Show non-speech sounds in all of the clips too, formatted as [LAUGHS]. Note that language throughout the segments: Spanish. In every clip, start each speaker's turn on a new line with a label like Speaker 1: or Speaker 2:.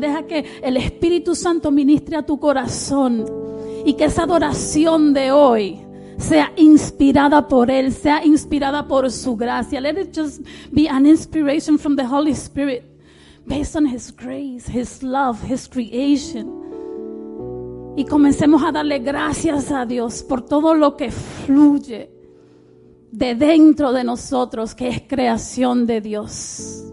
Speaker 1: Deja que el Espíritu Santo ministre a tu corazón y que esa adoración de hoy sea inspirada por Él, sea inspirada por su gracia. Let it just be an inspiration from the Holy Spirit based on His grace, His love, His creation. Y comencemos a darle gracias a Dios por todo lo que fluye de dentro de nosotros, que es creación de Dios.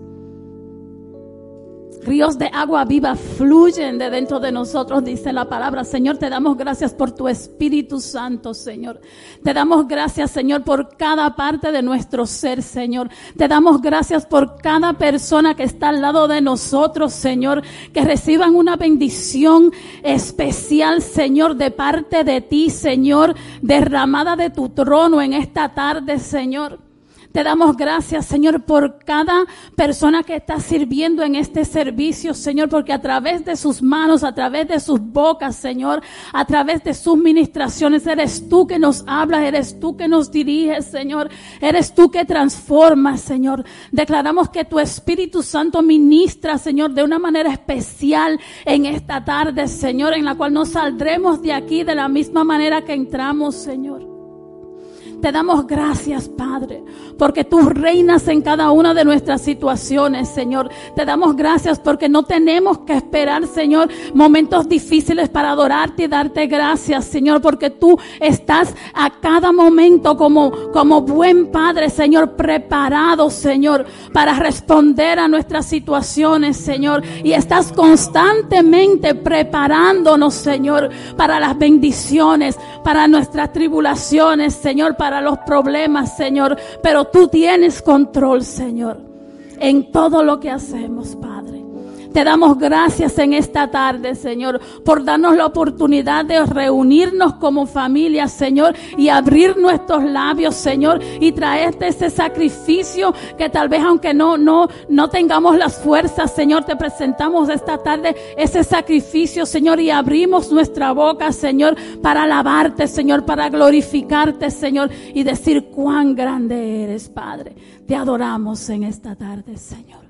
Speaker 1: Ríos de agua viva fluyen de dentro de nosotros, dice la palabra. Señor, te damos gracias por tu Espíritu Santo, Señor. Te damos gracias, Señor, por cada parte de nuestro ser, Señor. Te damos gracias por cada persona que está al lado de nosotros, Señor. Que reciban una bendición especial, Señor, de parte de ti, Señor, derramada de tu trono en esta tarde, Señor. Te damos gracias, Señor, por cada persona que está sirviendo en este servicio, Señor, porque a través de sus manos, a través de sus bocas, Señor, a través de sus ministraciones, eres tú que nos hablas, eres tú que nos diriges, Señor, eres tú que transformas, Señor. Declaramos que tu Espíritu Santo ministra, Señor, de una manera especial en esta tarde, Señor, en la cual no saldremos de aquí de la misma manera que entramos, Señor. Te damos gracias, Padre, porque tú reinas en cada una de nuestras situaciones, Señor. Te damos gracias porque no tenemos que esperar, Señor, momentos difíciles para adorarte y darte gracias, Señor, porque tú estás a cada momento como, como buen Padre, Señor, preparado, Señor, para responder a nuestras situaciones, Señor. Y estás constantemente preparándonos, Señor, para las bendiciones, para nuestras tribulaciones, Señor, los problemas, Señor, pero tú tienes control, Señor, en todo lo que hacemos, Padre. Te damos gracias en esta tarde, Señor, por darnos la oportunidad de reunirnos como familia, Señor, y abrir nuestros labios, Señor, y traerte ese sacrificio que tal vez aunque no no no tengamos las fuerzas, Señor, te presentamos esta tarde ese sacrificio, Señor, y abrimos nuestra boca, Señor, para alabarte, Señor, para glorificarte, Señor, y decir cuán grande eres, Padre. Te adoramos en esta tarde, Señor.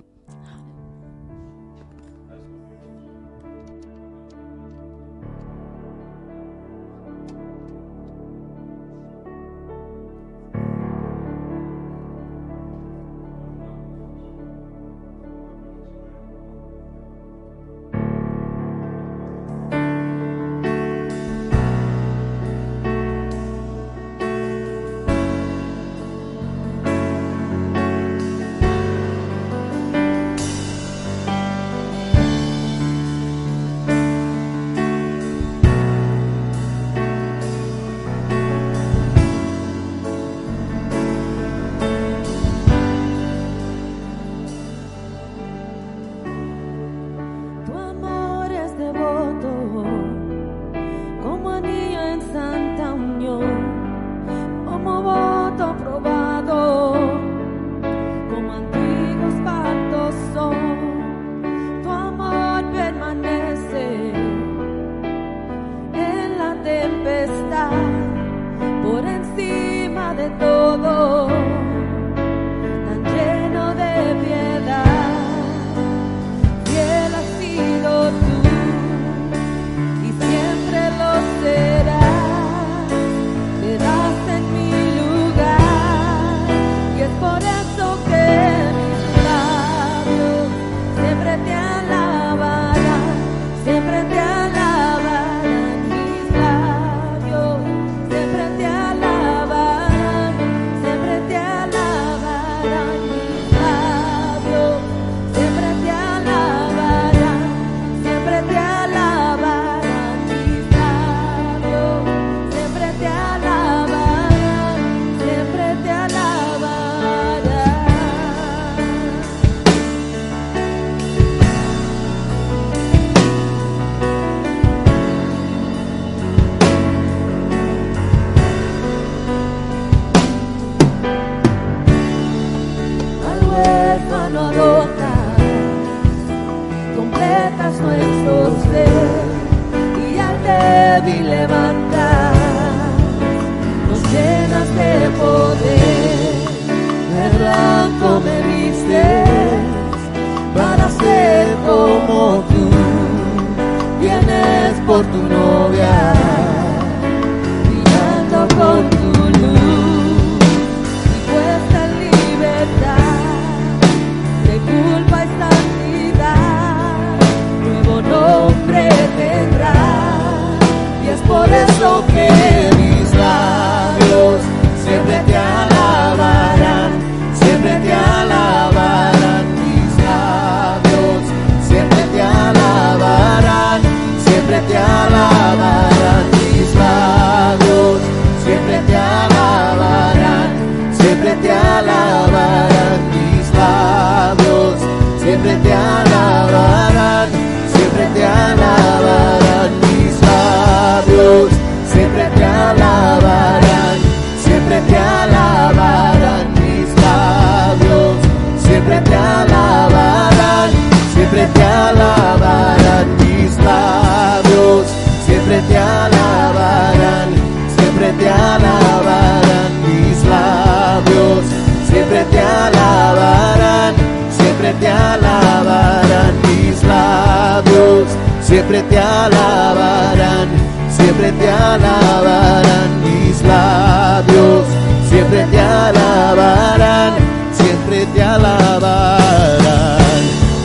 Speaker 2: Siempre te alabarán, siempre te alabarán mis labios, siempre te alabarán, siempre te alabarán,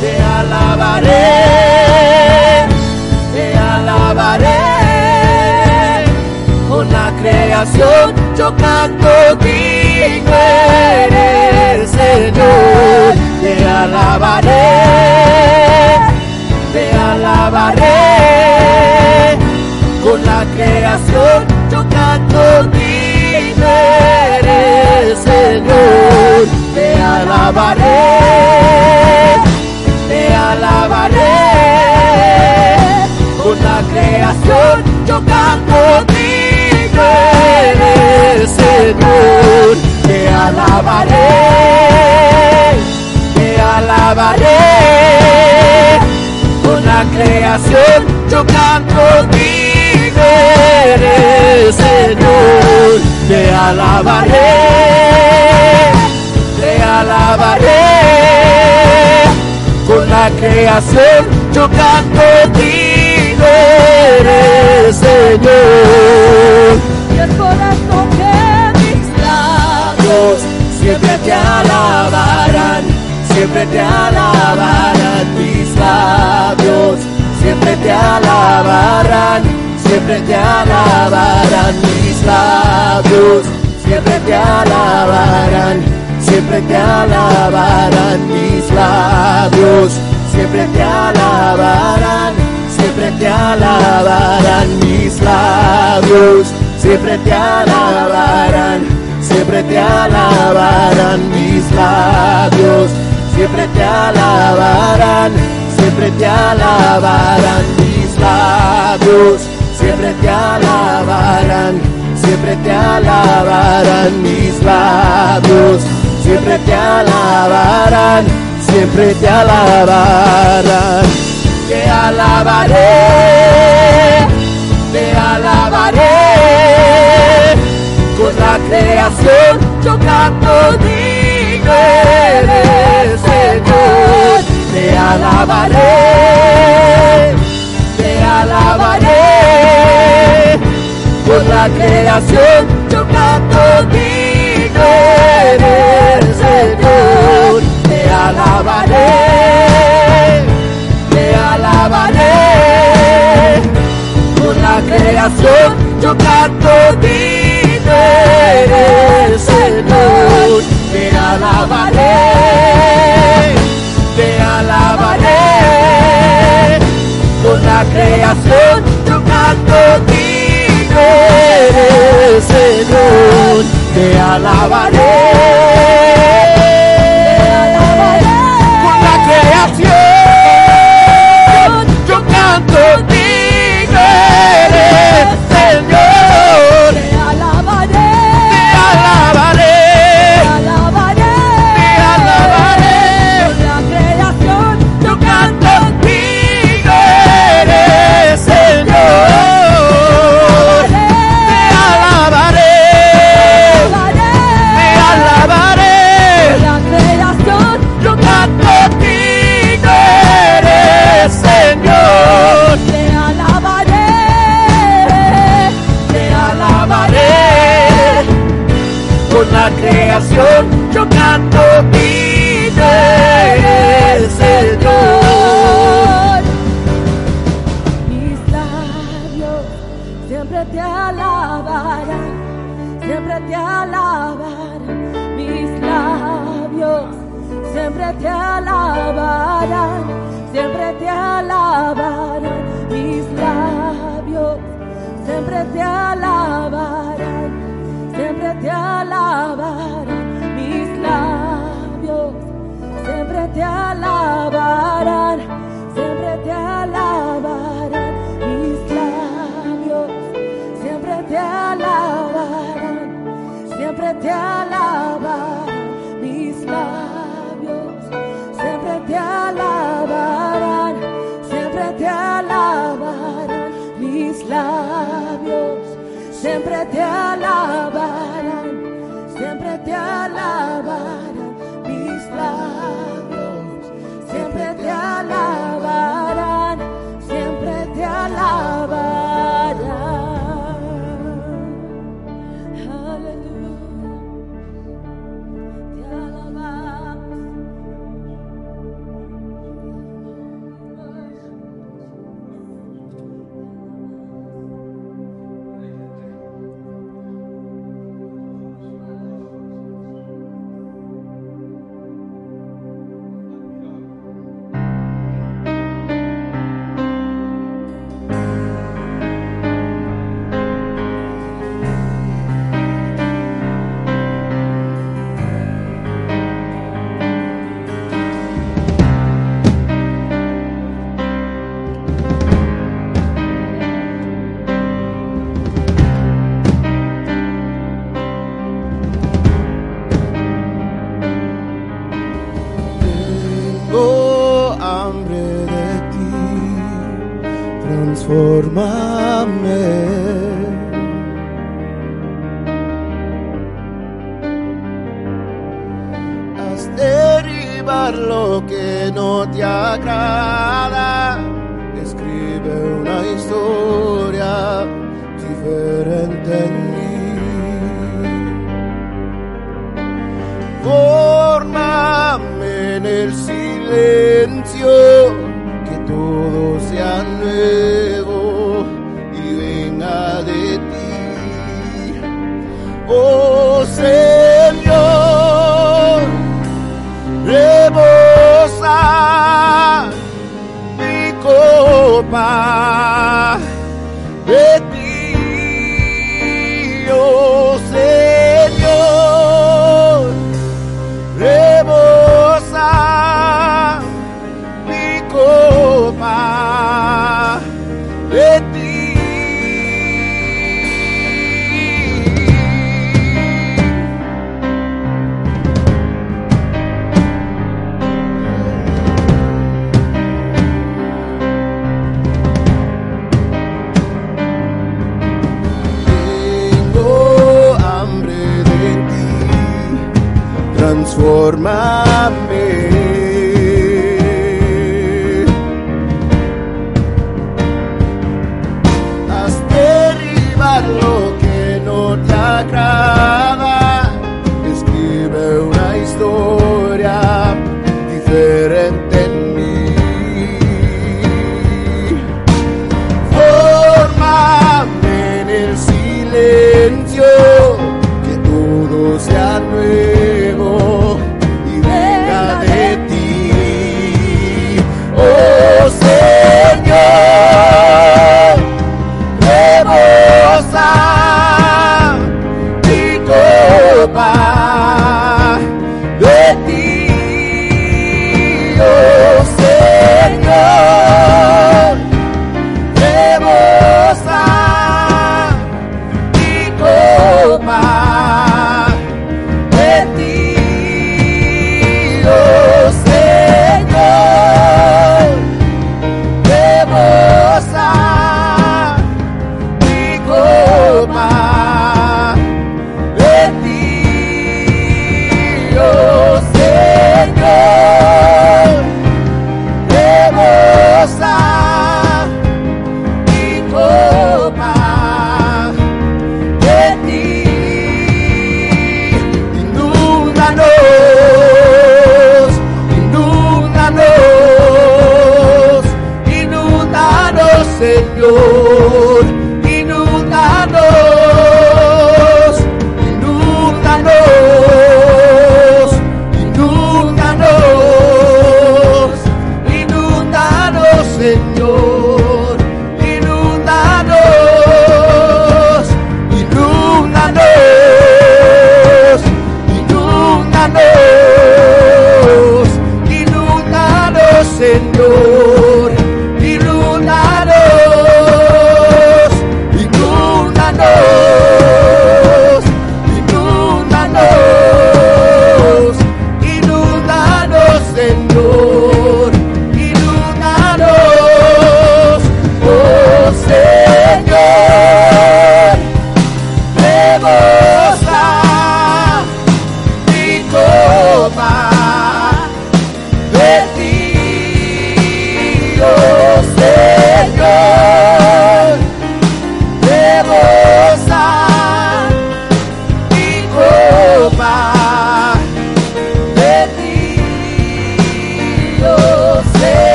Speaker 2: te alabaré, te alabaré, con la creación yo canto digno eres Señor, te alabaré, alabaré, con la creación yo canto Señor, te alabaré, te alabaré, con la creación yo canto Señor, te alabaré, te alabaré, creación yo canto eres Señor, te alabaré, te alabaré, con la creación yo canto eres Señor. Y por esto que mis labios siempre te alabarán, siempre te alabarán labios, siempre te alabarán, siempre te alabarán mis labios, siempre te alabarán, siempre te alabarán mis labios, siempre te alabarán, siempre te alabarán mis labios, siempre te alabarán, siempre te alabarán mis labios, siempre te alabarán, siempre te alabarán mis labios, siempre te alabarán, siempre te alabarán mis labios, siempre te alabarán, siempre te alabarán, te alabaré, te alabaré, con la creación yo canto digno eres Señor, te alabaré, te alabaré, con la creación yo canto digno eres Señor, te alabaré, te alabaré, con la creación yo canto digno eres Señor, te alabaré, te alabaré, con la creación yo canto Señor, te alabaré, creación. derivar lo que no te agrada. Escribe una historia diferente en mí. Formame en el silencio, que todo sea nuevo y venga de ti. Oh, Ah. my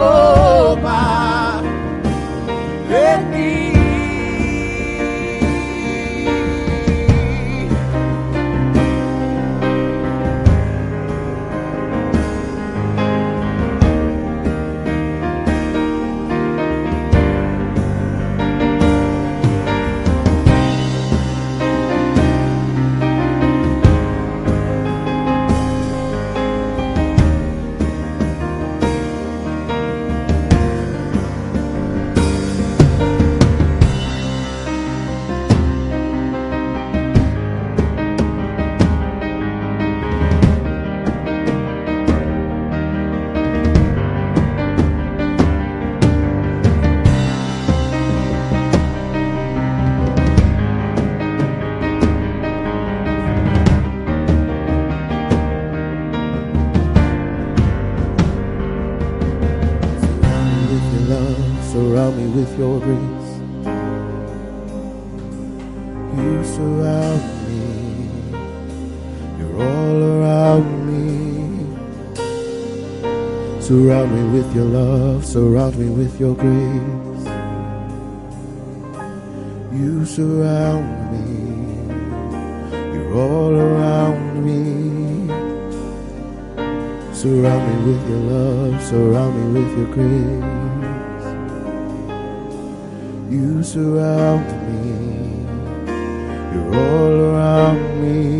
Speaker 2: mi Surround me with your love, surround me with your grace. You surround me, you're all around me. Surround me with your love, surround me with your grace. You surround me, you're all around me.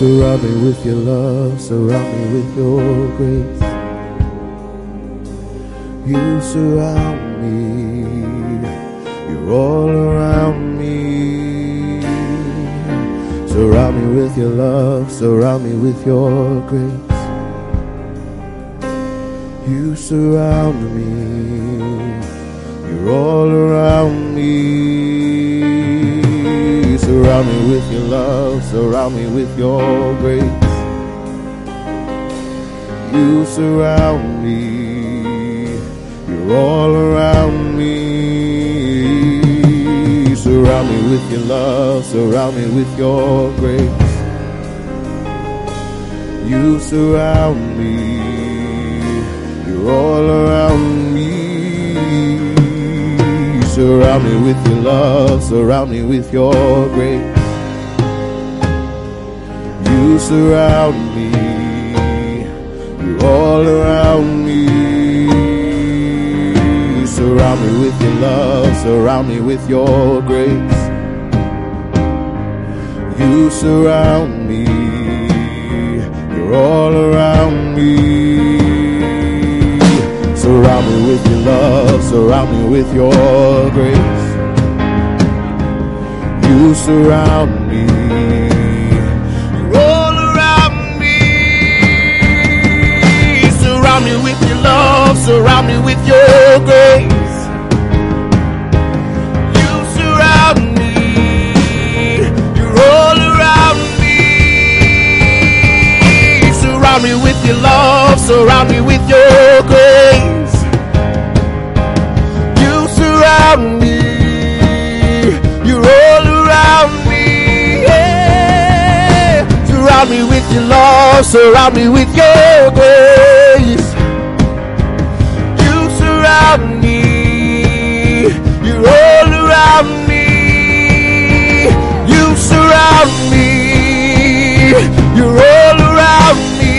Speaker 2: Surround me with your love, surround me with your grace. You surround me, you're all around me. Surround me with your love, surround me with your grace. You surround me, you're all around me. Surround me with your love, surround with your grace. You surround me, you're all around me. Surround me with your love, surround me with your grace. You surround me, you're all around me. Surround me with your love, surround me with your grace. You surround me, you're all around me. Surround me with your love, surround me with your grace. You surround me, you're all around me. Surround me with your love, surround me with your grace. You surround me, with your love, surround me with your grace. You surround me, you're all around me. Surround me with your love, surround me with your grace. You surround me. surround me with your love, surround me with your grace. surround me. You surround me. You're all around me.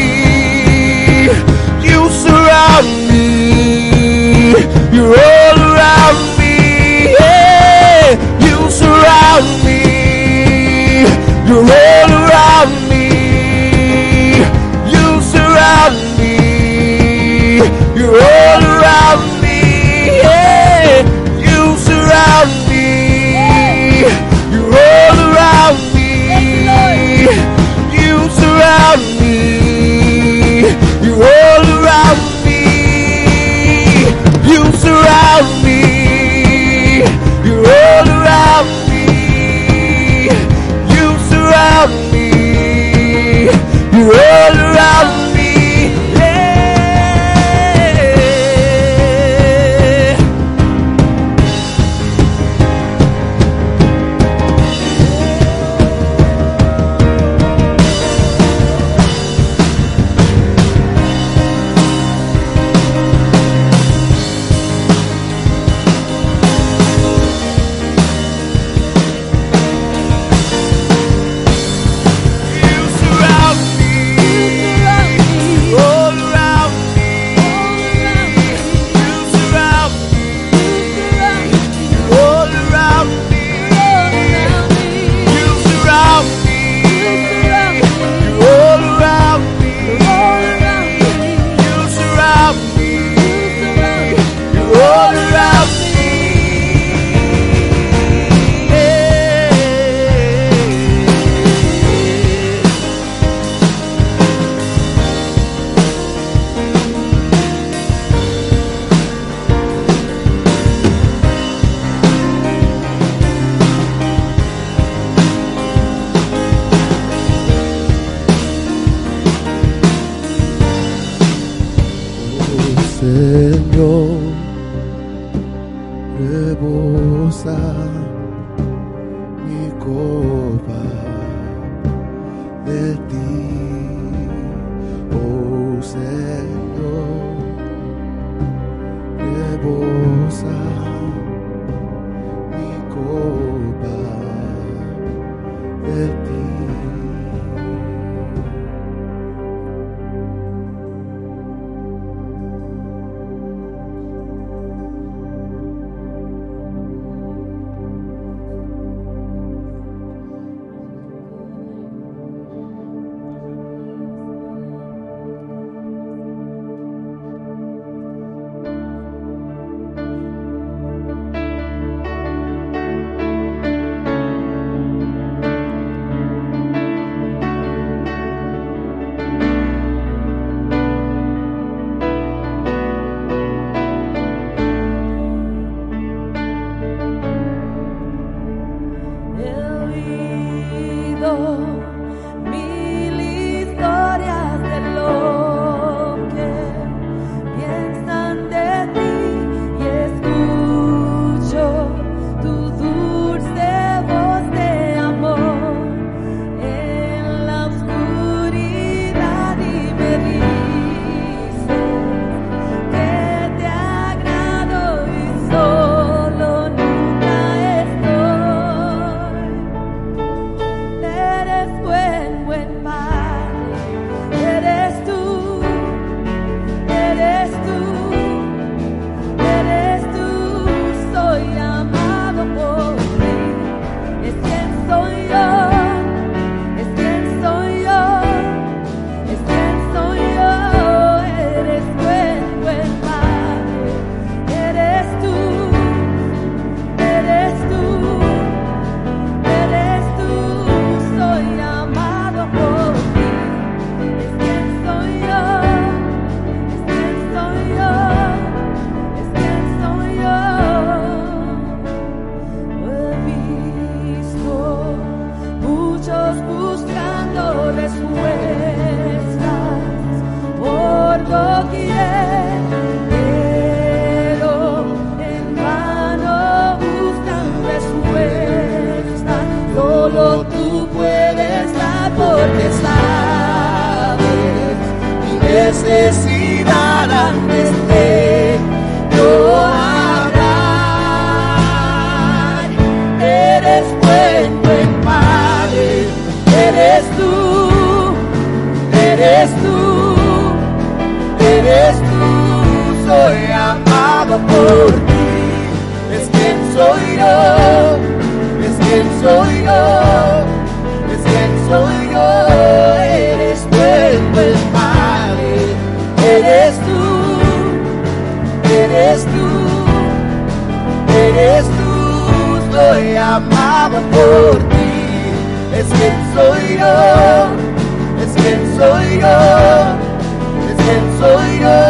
Speaker 2: You surround me. You're all around me. Yeah. You surround me. You're all around me. You surround me. surround me. You surround me. You're all around me. You surround me. You're all around me.
Speaker 3: The. Es quien soy yo, es quien soy yo, es quien soy yo.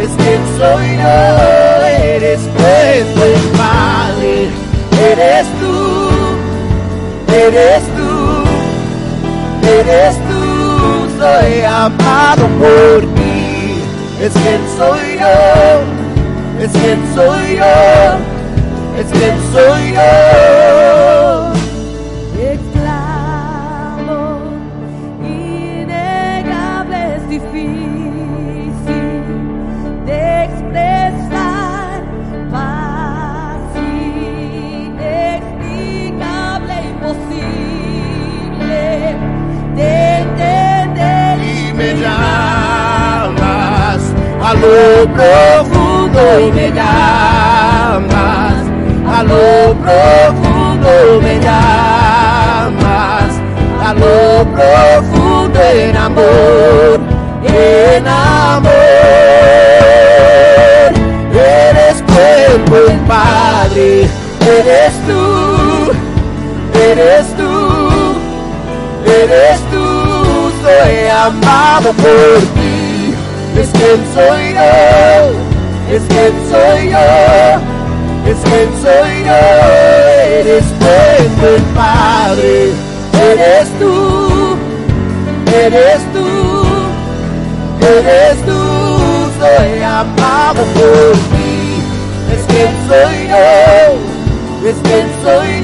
Speaker 3: Es quien soy yo,
Speaker 2: eres buen, buen Padre, eres tú, eres tú, eres tú, soy amado por ti, es quien soy yo, es quien soy yo, es quien soy yo. Profundo me llamas. A lo profundo me llamas. A profundo en amor en amor. Eres buen buen padre. Eres tú eres tú eres tú, soy amado por ti. Es quien soy yo, es quien soy yo, es quien soy yo. Eres buen, buen Padre, eres tú, eres tú, eres tú, soy amado por ti. Es quien soy yo, es quien soy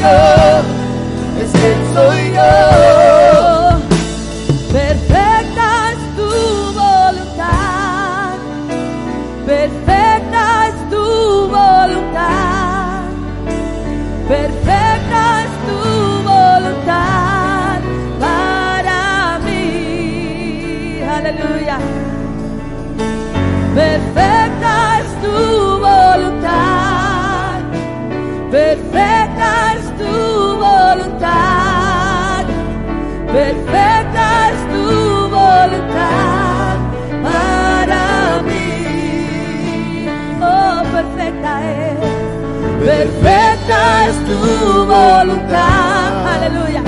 Speaker 3: voluntad, aleluya.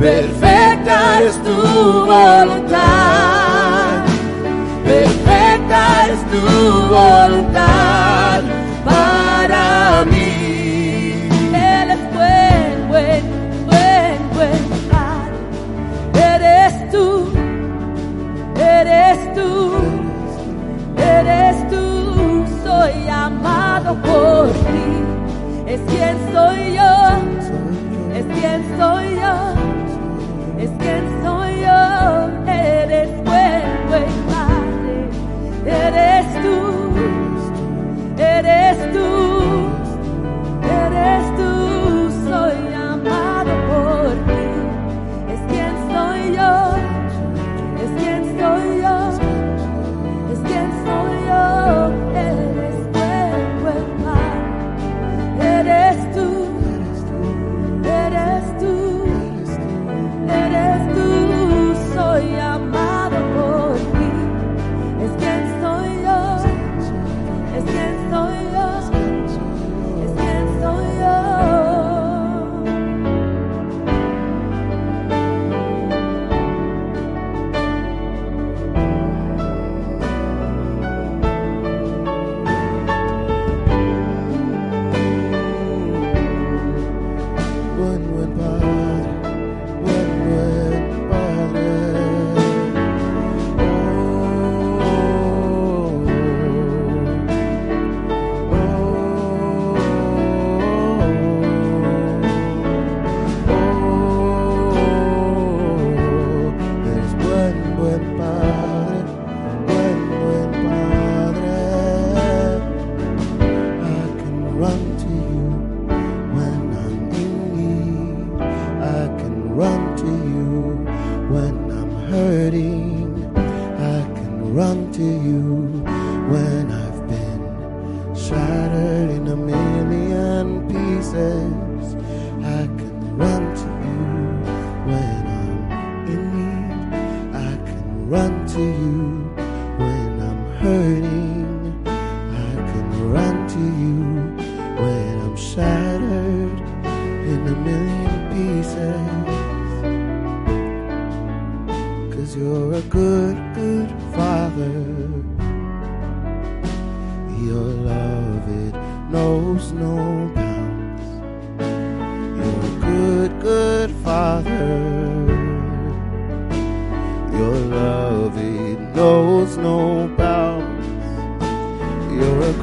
Speaker 3: Perfecta es tu voluntad, perfecta es tu voluntad
Speaker 2: when I'm hurting. I can run to you when I'm shattered in a million pieces. Cause you're a good,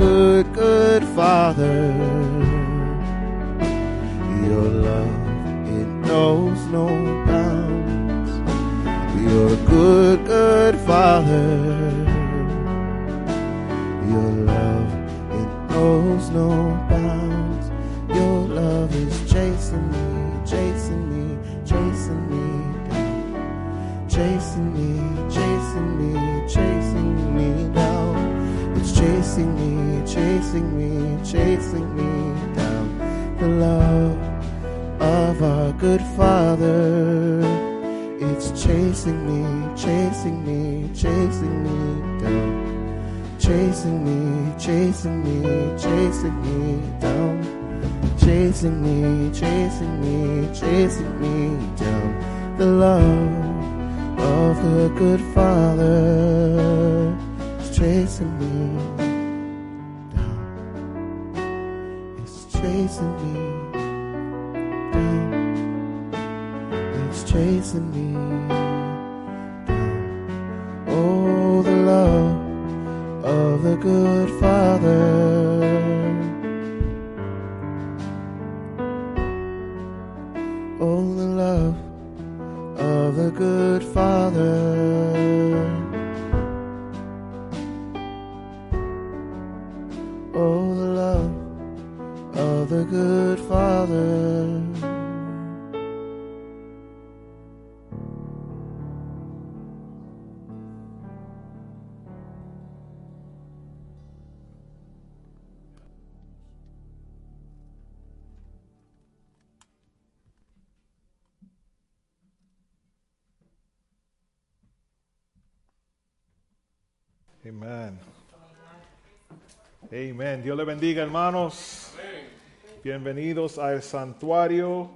Speaker 2: good chasing me, chasing me down. Chasing me, chasing me, chasing me down. Chasing me, chasing me, chasing me down. The love of the good Father is chasing me down. It's chasing me down. It's chasing me
Speaker 4: Amén. Dios le bendiga, hermanos. Bienvenidos al santuario.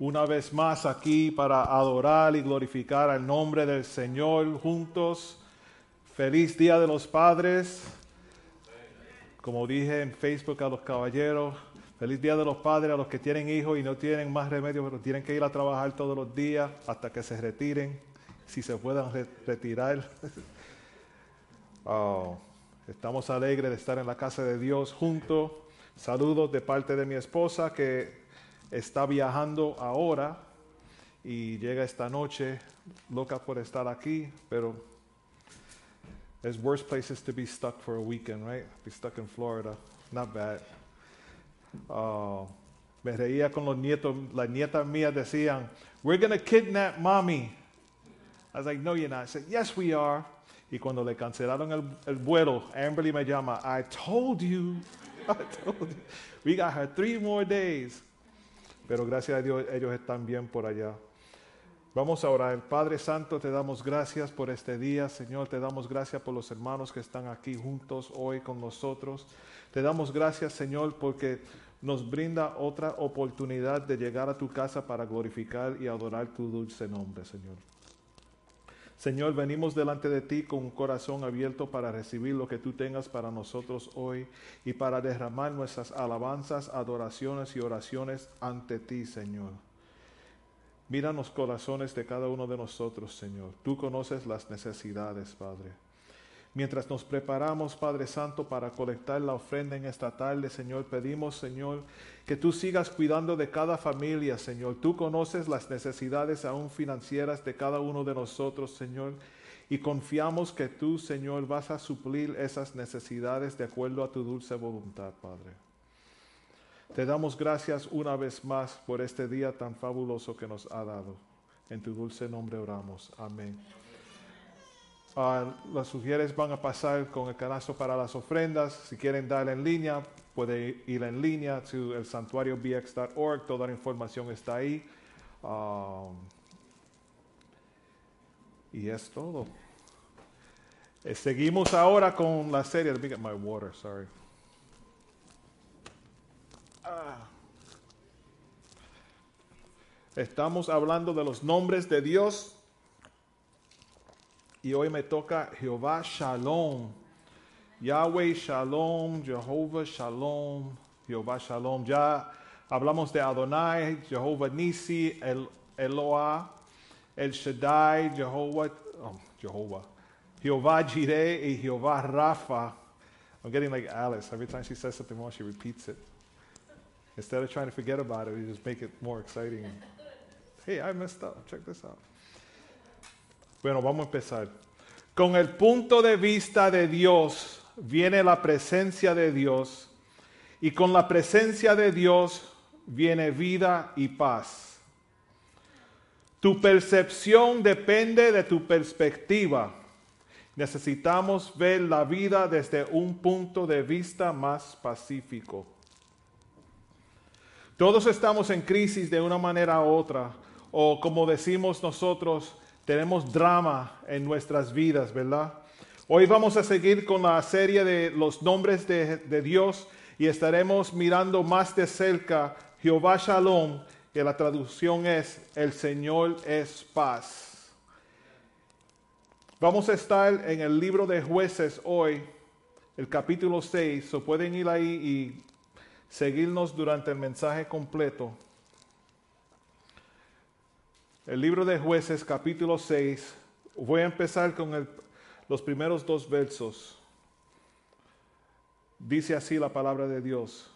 Speaker 4: Una vez más aquí para adorar y glorificar al nombre del Señor juntos. Feliz Día de los Padres. Como dije en Facebook a los caballeros, feliz Día de los Padres a los que tienen hijos y no tienen más remedio, pero tienen que ir a trabajar todos los días hasta que se retiren, si se puedan re- retirar. [LAUGHS] Oh, estamos alegres de estar en la casa de Dios juntos. Saludos de parte de mi esposa que está viajando ahora y llega esta noche, loca por estar aquí, pero there's worse places to be stuck for a weekend, right? Be stuck in Florida, not bad. Oh, me reía con los nietos, las nietas mías decían, we're to kidnap mommy. I was like, no, you're not. I said, yes, we are. Y cuando le cancelaron el, el vuelo, Amberly me llama, I told you, [LAUGHS] I told you. We got her three more days. Pero gracias a Dios, ellos están bien por allá. Vamos a orar. Padre Santo, te damos gracias por este día. Señor, te damos gracias por los hermanos que están aquí juntos hoy con nosotros. Te damos gracias, Señor, porque nos brinda otra oportunidad de llegar a tu casa para glorificar y adorar tu dulce nombre, Señor. Señor, venimos delante de ti con un corazón abierto para recibir lo que tú tengas para nosotros hoy y para derramar nuestras alabanzas, adoraciones y oraciones ante ti, Señor. Mira los corazones de cada uno de nosotros, Señor. Tú conoces las necesidades, Padre. Mientras nos preparamos, Padre Santo, para colectar la ofrenda en esta tarde, Señor, pedimos, Señor, que tú sigas cuidando de cada familia, Señor. Tú conoces las necesidades aún financieras de cada uno de nosotros, Señor. Y confiamos que tú, Señor, vas a suplir esas necesidades de acuerdo a tu dulce voluntad, Padre. Te damos gracias una vez más por este día tan fabuloso que nos ha dado. En tu dulce nombre oramos. Amén. Ah, las sugieres van a pasar con el canasto para las ofrendas. Si quieren dar en línea, puede ir en línea to el santuariobx.org. Toda la información está ahí. Um, y es todo. Eh, seguimos ahora con la serie. Let me get my water, sorry. Ah. Estamos hablando de los nombres de Dios. Y hoy me toca Jehová Shalom. Yahweh Shalom, Jehová Shalom, Jehová Shalom. Ya hablamos de Adonai, Jehová Nisi, El Eloah, El Shaddai, Jehová, oh, Jehová, Jehová Jireh y Jehová Rafa. I'm getting like Alice. Every time she says something more, she repeats it. Instead of trying to forget about it, we just make it more exciting. Hey, I messed up. Check this out. Bueno, vamos a empezar. Con el punto de vista de Dios viene la presencia de Dios y con la presencia de Dios viene vida y paz. Tu percepción depende de tu perspectiva. Necesitamos ver la vida desde un punto de vista más pacífico. Todos estamos en crisis de una manera u otra, o como decimos nosotros, tenemos drama en nuestras vidas, ¿verdad? Hoy vamos a seguir con la serie de los nombres de, Dios y estaremos mirando más de cerca Jehová Shalom, que la traducción es el Señor es paz. Vamos a estar en el libro de jueces hoy, el capítulo 6, o pueden ir ahí y seguirnos durante el mensaje completo. El libro de jueces, capítulo 6. Voy a empezar con los primeros dos versos. Dice así la palabra de Dios.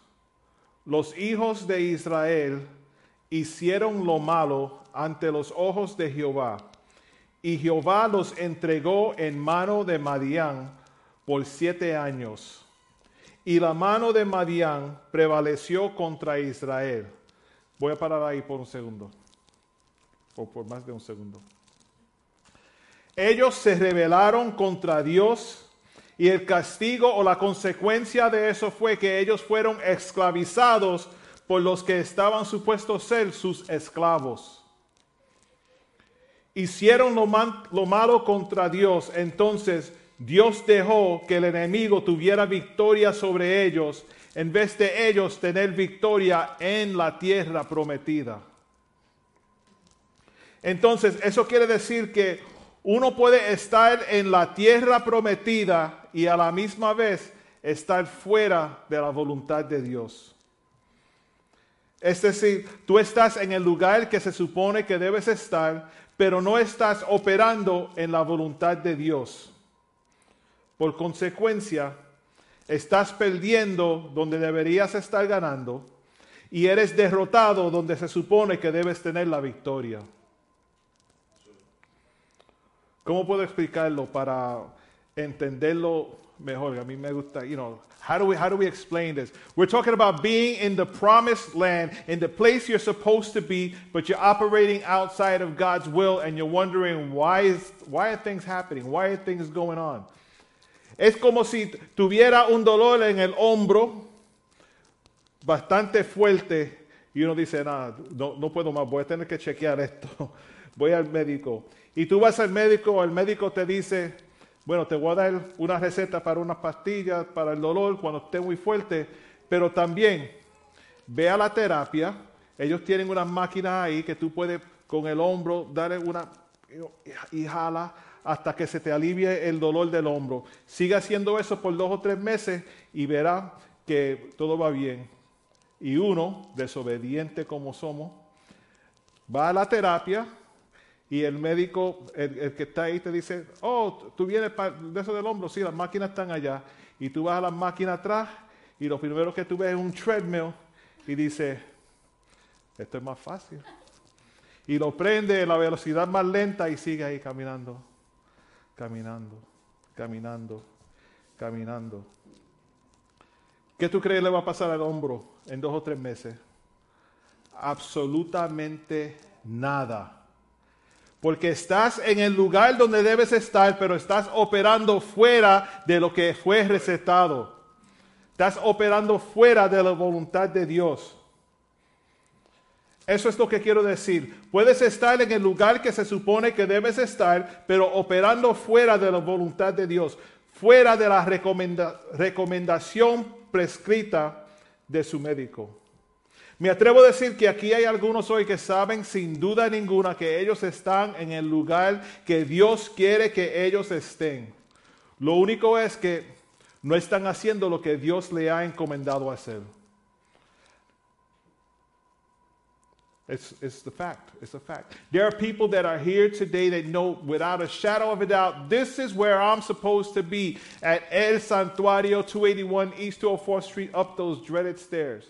Speaker 4: Los hijos de Israel hicieron lo malo ante los ojos de Jehová, y Jehová los entregó en mano de Madián por siete años. Y la mano de Madián prevaleció contra Israel. Voy a parar ahí por un segundo o por más de un segundo. Ellos se rebelaron contra Dios y el castigo o la consecuencia de eso fue que ellos fueron esclavizados por los que estaban supuestos ser sus esclavos. Hicieron lo, lo malo contra Dios, entonces Dios dejó que el enemigo tuviera victoria sobre ellos en vez de ellos tener victoria en la tierra prometida. Entonces, eso quiere decir que uno puede estar en la tierra prometida y a la misma vez estar fuera de la voluntad de Dios. Es decir, tú estás en el lugar que se supone que debes estar, pero no estás operando en la voluntad de Dios. Por consecuencia, estás perdiendo donde deberías estar ganando y eres derrotado donde se supone que debes tener la victoria. ¿Cómo puedo explicarlo para entenderlo mejor? A mí me gusta, you know, how do we how do we explain this? We're talking about being in the promised land, in the place you're supposed to be, but you're operating outside of God's will and you're wondering why is why are things happening? Why are things going on? Es como si tuviera un dolor en el hombro bastante fuerte y uno dice, nada, no, no puedo más, voy a tener que chequear esto. [LAUGHS] Voy al médico. Y tú vas al médico, el médico te dice, bueno, te voy a dar una receta para unas pastillas para el dolor cuando esté muy fuerte, pero también ve a la terapia. Ellos tienen unas máquinas ahí que tú puedes con el hombro darle una y jala hasta que se te alivie el dolor del hombro. Sigue haciendo eso por dos o tres meses y verá que todo va bien. Y uno, desobediente como somos, va a la terapia y el médico, el, que está ahí, te dice, oh, tú vienes de eso del hombro, sí, las máquinas están allá. Y tú vas a las máquinas atrás y lo primero que tú ves es un treadmill y dice, esto es más fácil. Y lo prende a la velocidad más lenta y sigue ahí caminando, caminando, caminando, caminando. ¿Qué tú crees le va a pasar al hombro en dos o tres meses? Absolutamente nada. Porque estás en el lugar donde debes estar, pero estás operando fuera de lo que fue recetado. Estás operando fuera de la voluntad de Dios. Eso es lo que quiero decir. Puedes estar en el lugar que se supone que debes estar, pero operando fuera de la voluntad de Dios, fuera de la recomenda- recomendación prescrita de su médico. Me atrevo a decir que aquí hay algunos hoy que saben sin duda ninguna que ellos están en el lugar que Dios quiere que ellos estén. Lo único es que no están haciendo lo que Dios le ha encomendado hacer. It's, it's the fact. It's a fact. There are people that are here today that know without a shadow of a doubt, this is where I'm supposed to be at El Santuario 281 East 204th Street, up those dreaded stairs.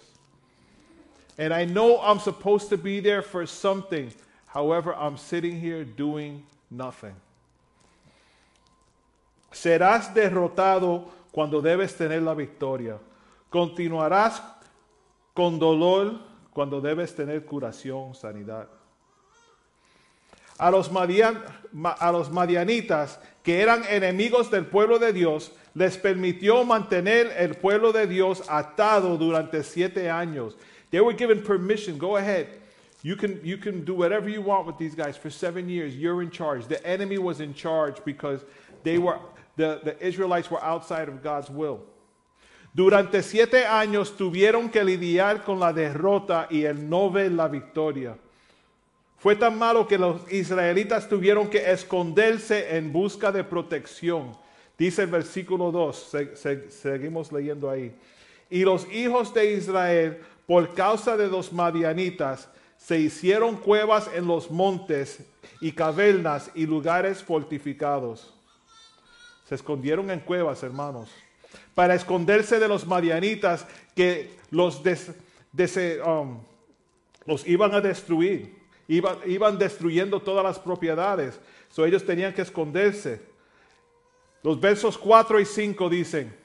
Speaker 4: And I know I'm supposed to be there for something. However, I'm sitting here doing nothing. Serás derrotado cuando debes tener la victoria. Continuarás con dolor cuando debes tener curación, sanidad. A los, a los madianitas, que eran enemigos del pueblo de Dios, les permitió mantener el pueblo de Dios atado durante siete años. They were given permission. Go ahead. You can, do whatever you want with these guys for seven years. You're in charge. The enemy was in charge because they were, the, Israelites were outside of God's will. Durante siete años tuvieron que lidiar con la derrota y el no ver la victoria. Fue tan malo que los israelitas tuvieron que esconderse en busca de protección. Dice el versículo 2, se- se- seguimos leyendo ahí. Y los hijos de Israel, por causa de los madianitas, se hicieron cuevas en los montes y cavernas y lugares fortificados. Se escondieron en cuevas, hermanos, para esconderse de los madianitas que los, um, los iban a destruir. Iban, iban destruyendo todas las propiedades. So ellos tenían que esconderse. Los versos 4 y 5 dicen,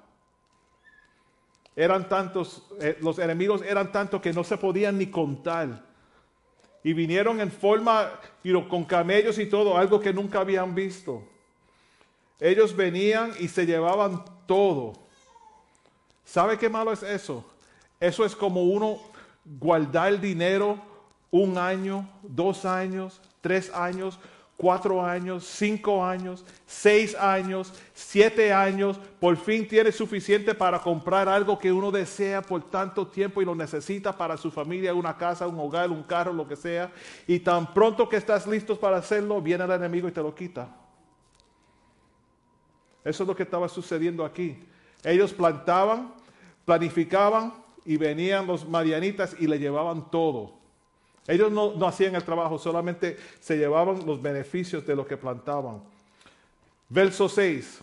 Speaker 4: Eran tantos, eh, los enemigos eran tantos que no se podían ni contar. Y vinieron en forma, con camellos y todo, algo que nunca habían visto. Ellos venían y se llevaban todo. ¿Sabe qué malo es eso? Eso es como uno guardar dinero un año, dos años, tres años, cuatro años, cinco años, seis años, siete años. Por fin tiene suficiente para comprar algo que uno desea por tanto tiempo y lo necesita para su familia, una casa, un hogar, un carro, lo que sea. Y tan pronto que estás listo para hacerlo, viene el enemigo y te lo quita. Eso es lo que estaba sucediendo aquí. Ellos plantaban, planificaban y venían los marianitas y le llevaban todo. Ellos no, no hacían el trabajo, solamente se llevaban los beneficios de lo que plantaban. Verso 6.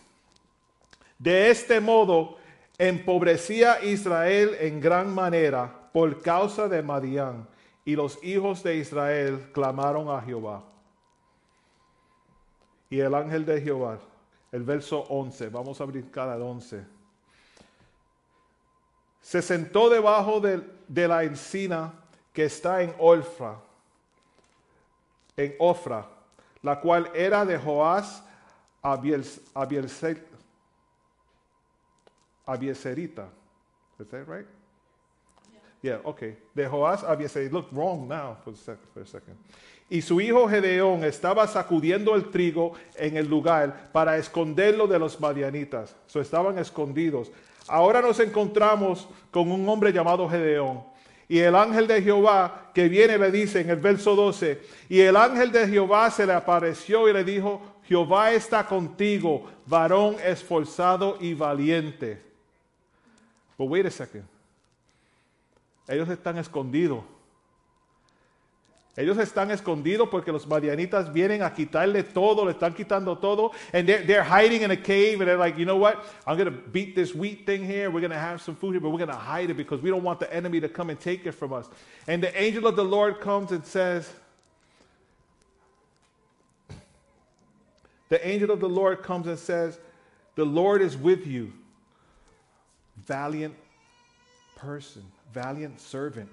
Speaker 4: De este modo empobrecía Israel en gran manera por causa de Madián, y los hijos de Israel clamaron a Jehová. Y el ángel de Jehová, el verso 11, vamos a brincar al 11. Se sentó debajo de, de la encina que está en Olfra, en Ofra, la cual era de Joás Abielser- Abieserita. Is that right? Yeah, okay. De Joás Abieserita. Look wrong now a, for a second. Y su hijo Gedeón estaba sacudiendo el trigo en el lugar para esconderlo de los madianitas. So estaban escondidos. Ahora nos encontramos con un hombre llamado Gedeón. Y el ángel de Jehová que viene le dice en el verso 12, y el ángel de Jehová se le apareció y le dijo, Jehová está contigo, varón esforzado y valiente. But wait a second. Ellos están escondidos. Ellos están escondidos porque los madianitas vienen a quitarle todo, le están quitando todo, and they're, they're hiding in a cave, and they're like, you know what? I'm going to beat this wheat thing here. We're going to have some food here, but we're going to hide it because we don't want the enemy to come and take it from us. And the angel of the Lord comes and says, the angel of the Lord comes and says, the Lord is with you, valiant person, valiant servant.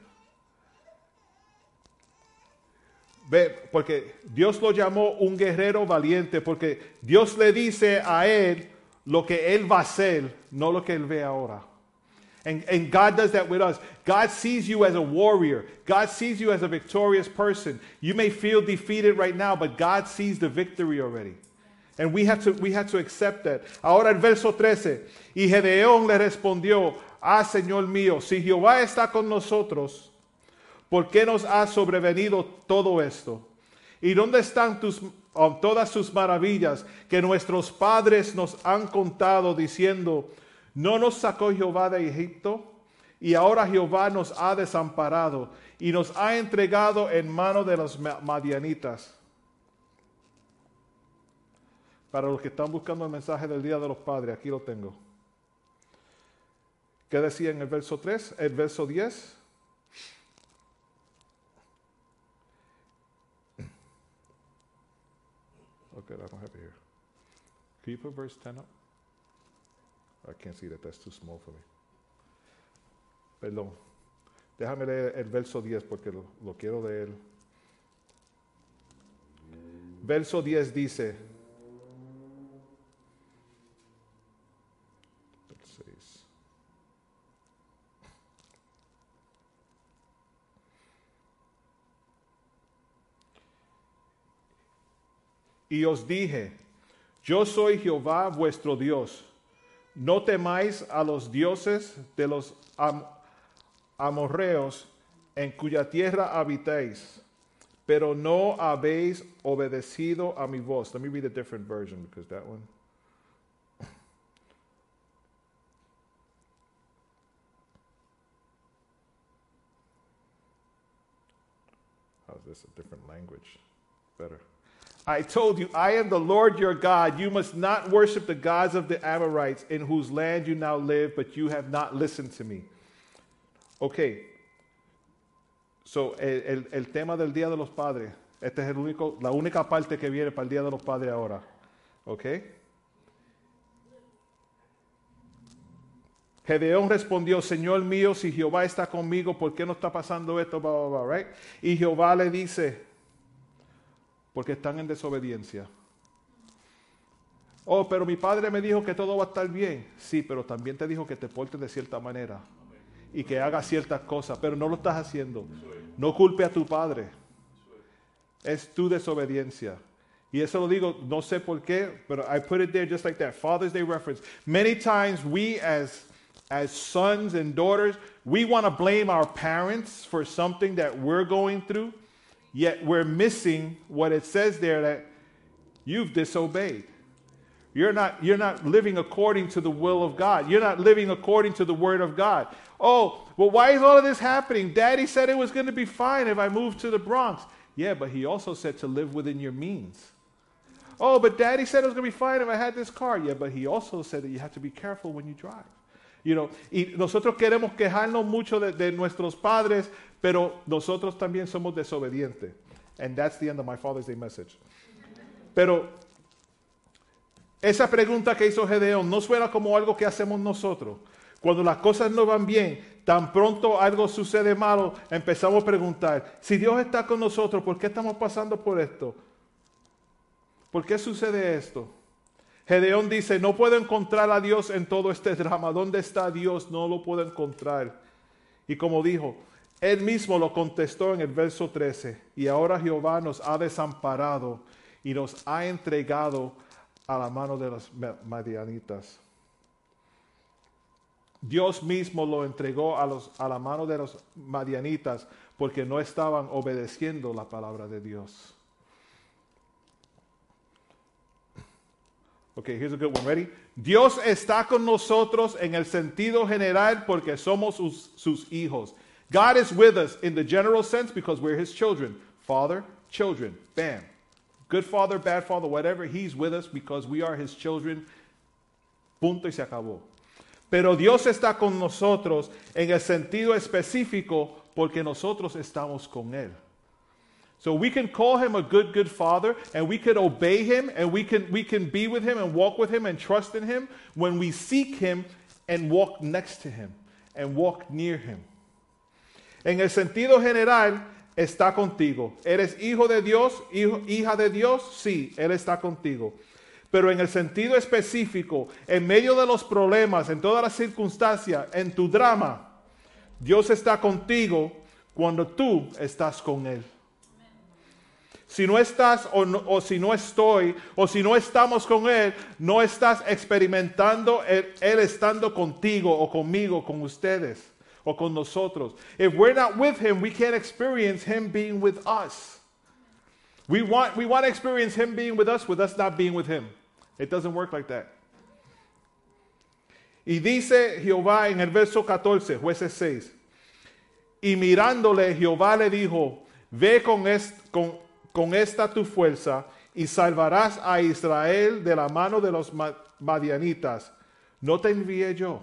Speaker 4: Ve, porque Dios lo llamó un guerrero valiente, porque Dios le dice a él lo que él va a hacer, no lo que él ve ahora. And, and God does that with us. God sees you as a warrior. God sees you as a victorious person. You may feel defeated right now, but God sees the victory already. And we have to, we have to accept that. Ahora el verso 13. Y Gedeón le respondió, ah, Señor mío, si Jehová está con nosotros, ¿Por qué nos ha sobrevenido todo esto? ¿Y dónde están tus, oh, todas sus maravillas que nuestros padres nos han contado diciendo, no nos sacó Jehová de Egipto? Y ahora Jehová nos ha desamparado y nos ha entregado en mano de los ma- madianitas. Para los que están buscando el mensaje del Día de los Padres, aquí lo tengo. ¿Qué decía en el verso 3? El verso 10. Okay, I don't have it here. Can you put verse 10 up? I can't see that, that's too small for me. Perdón. Déjame leer el verso 10 porque lo, lo quiero leer. Verso 10 dice. el seis. Y os dije, yo soy Jehová vuestro Dios. No temáis a los dioses de los am- amorreos en cuya tierra habitáis, pero no habéis obedecido a mi voz. Let me read a different version because that one. How's this a different language? Better. I told you, I am the Lord your God. You must not worship the gods of the Amorites in whose land you now live, but you have not listened to me. Ok. So, el, el- tema del Día de los Padres. Esta es el único, la única parte que viene para el Día de los Padres ahora. Ok. Gedeón respondió, Señor mío, si Jehová está conmigo, ¿por qué no está pasando esto? Blah, blah, blah, right? Y Jehová le dice, porque están en desobediencia. Oh, pero mi padre me dijo que todo va a estar bien. Sí, pero también te dijo que te portes de cierta manera y que hagas ciertas cosas, pero no lo estás haciendo. No culpe a tu padre. Es tu desobediencia. Y eso lo digo, no sé por qué, pero I put it there just like that. Father's Day reference. Many times we as as sons and daughters, we want to blame our parents for something that we're going through, yet we're missing what it says there that you've disobeyed. You're not, you're not living according to the will of God. You're not living according to the word of God. Oh, well, why is all of this happening? Daddy said it was going to be fine if I moved to the Bronx. Yeah, but he also said to live within your means. Oh, but daddy said it was going to be fine if I had this car. Yeah, but he also said that you have to be careful when you drive. You know, y nosotros queremos quejarnos mucho de, nuestros padres, pero nosotros también somos desobedientes. And that's the end of my Father's Day message. Pero esa pregunta que hizo Gedeón no suena como algo que hacemos nosotros. Cuando las cosas no van bien, tan pronto algo sucede malo, empezamos a preguntar, si Dios está con nosotros, ¿por qué estamos pasando por esto? ¿Por qué sucede esto? Gedeón dice, no puedo encontrar a Dios en todo este drama. ¿Dónde está Dios? No lo puedo encontrar. Y como dijo, él mismo lo contestó en el verso 13. Y ahora Jehová nos ha desamparado y nos ha entregado a la mano de los ma- madianitas. Dios mismo lo entregó a, los, a la mano de los madianitas porque no estaban obedeciendo la palabra de Dios. Okay, here's a good one. Ready? Dios está con nosotros en el sentido general porque somos sus, sus hijos. God is with us in the general sense because we're his children. Father, children, bam. Good father, bad father, whatever, he's with us because we are his children. Punto y se acabó. Pero Dios está con nosotros en el sentido específico porque nosotros estamos con él. So we can call him a good, good father, and we can obey him, and we can, we can be with him and walk with him and trust in him when we seek him and walk next to him and walk near him. En el sentido general, está contigo. ¿Eres hijo de Dios, hija de Dios? Sí, Él está contigo. Pero en el sentido específico, en medio de los problemas, en todas las circunstancias, en tu drama, Dios está contigo cuando tú estás con Él. Si no estás o, no- o si no estoy o si no estamos con Él, no estás experimentando él, él estando contigo o conmigo, con ustedes o con nosotros. If we're not with Him, we can't experience Him being with us. We want, we want to experience Him being with us with us not being with Him. It doesn't work like that. Y dice Jehová en el verso 14, jueces 6. Y mirándole, Jehová le dijo, ve con, es- con, con esta tu fuerza y salvarás a Israel de la mano de los ma- madianitas. ¿No te envié yo?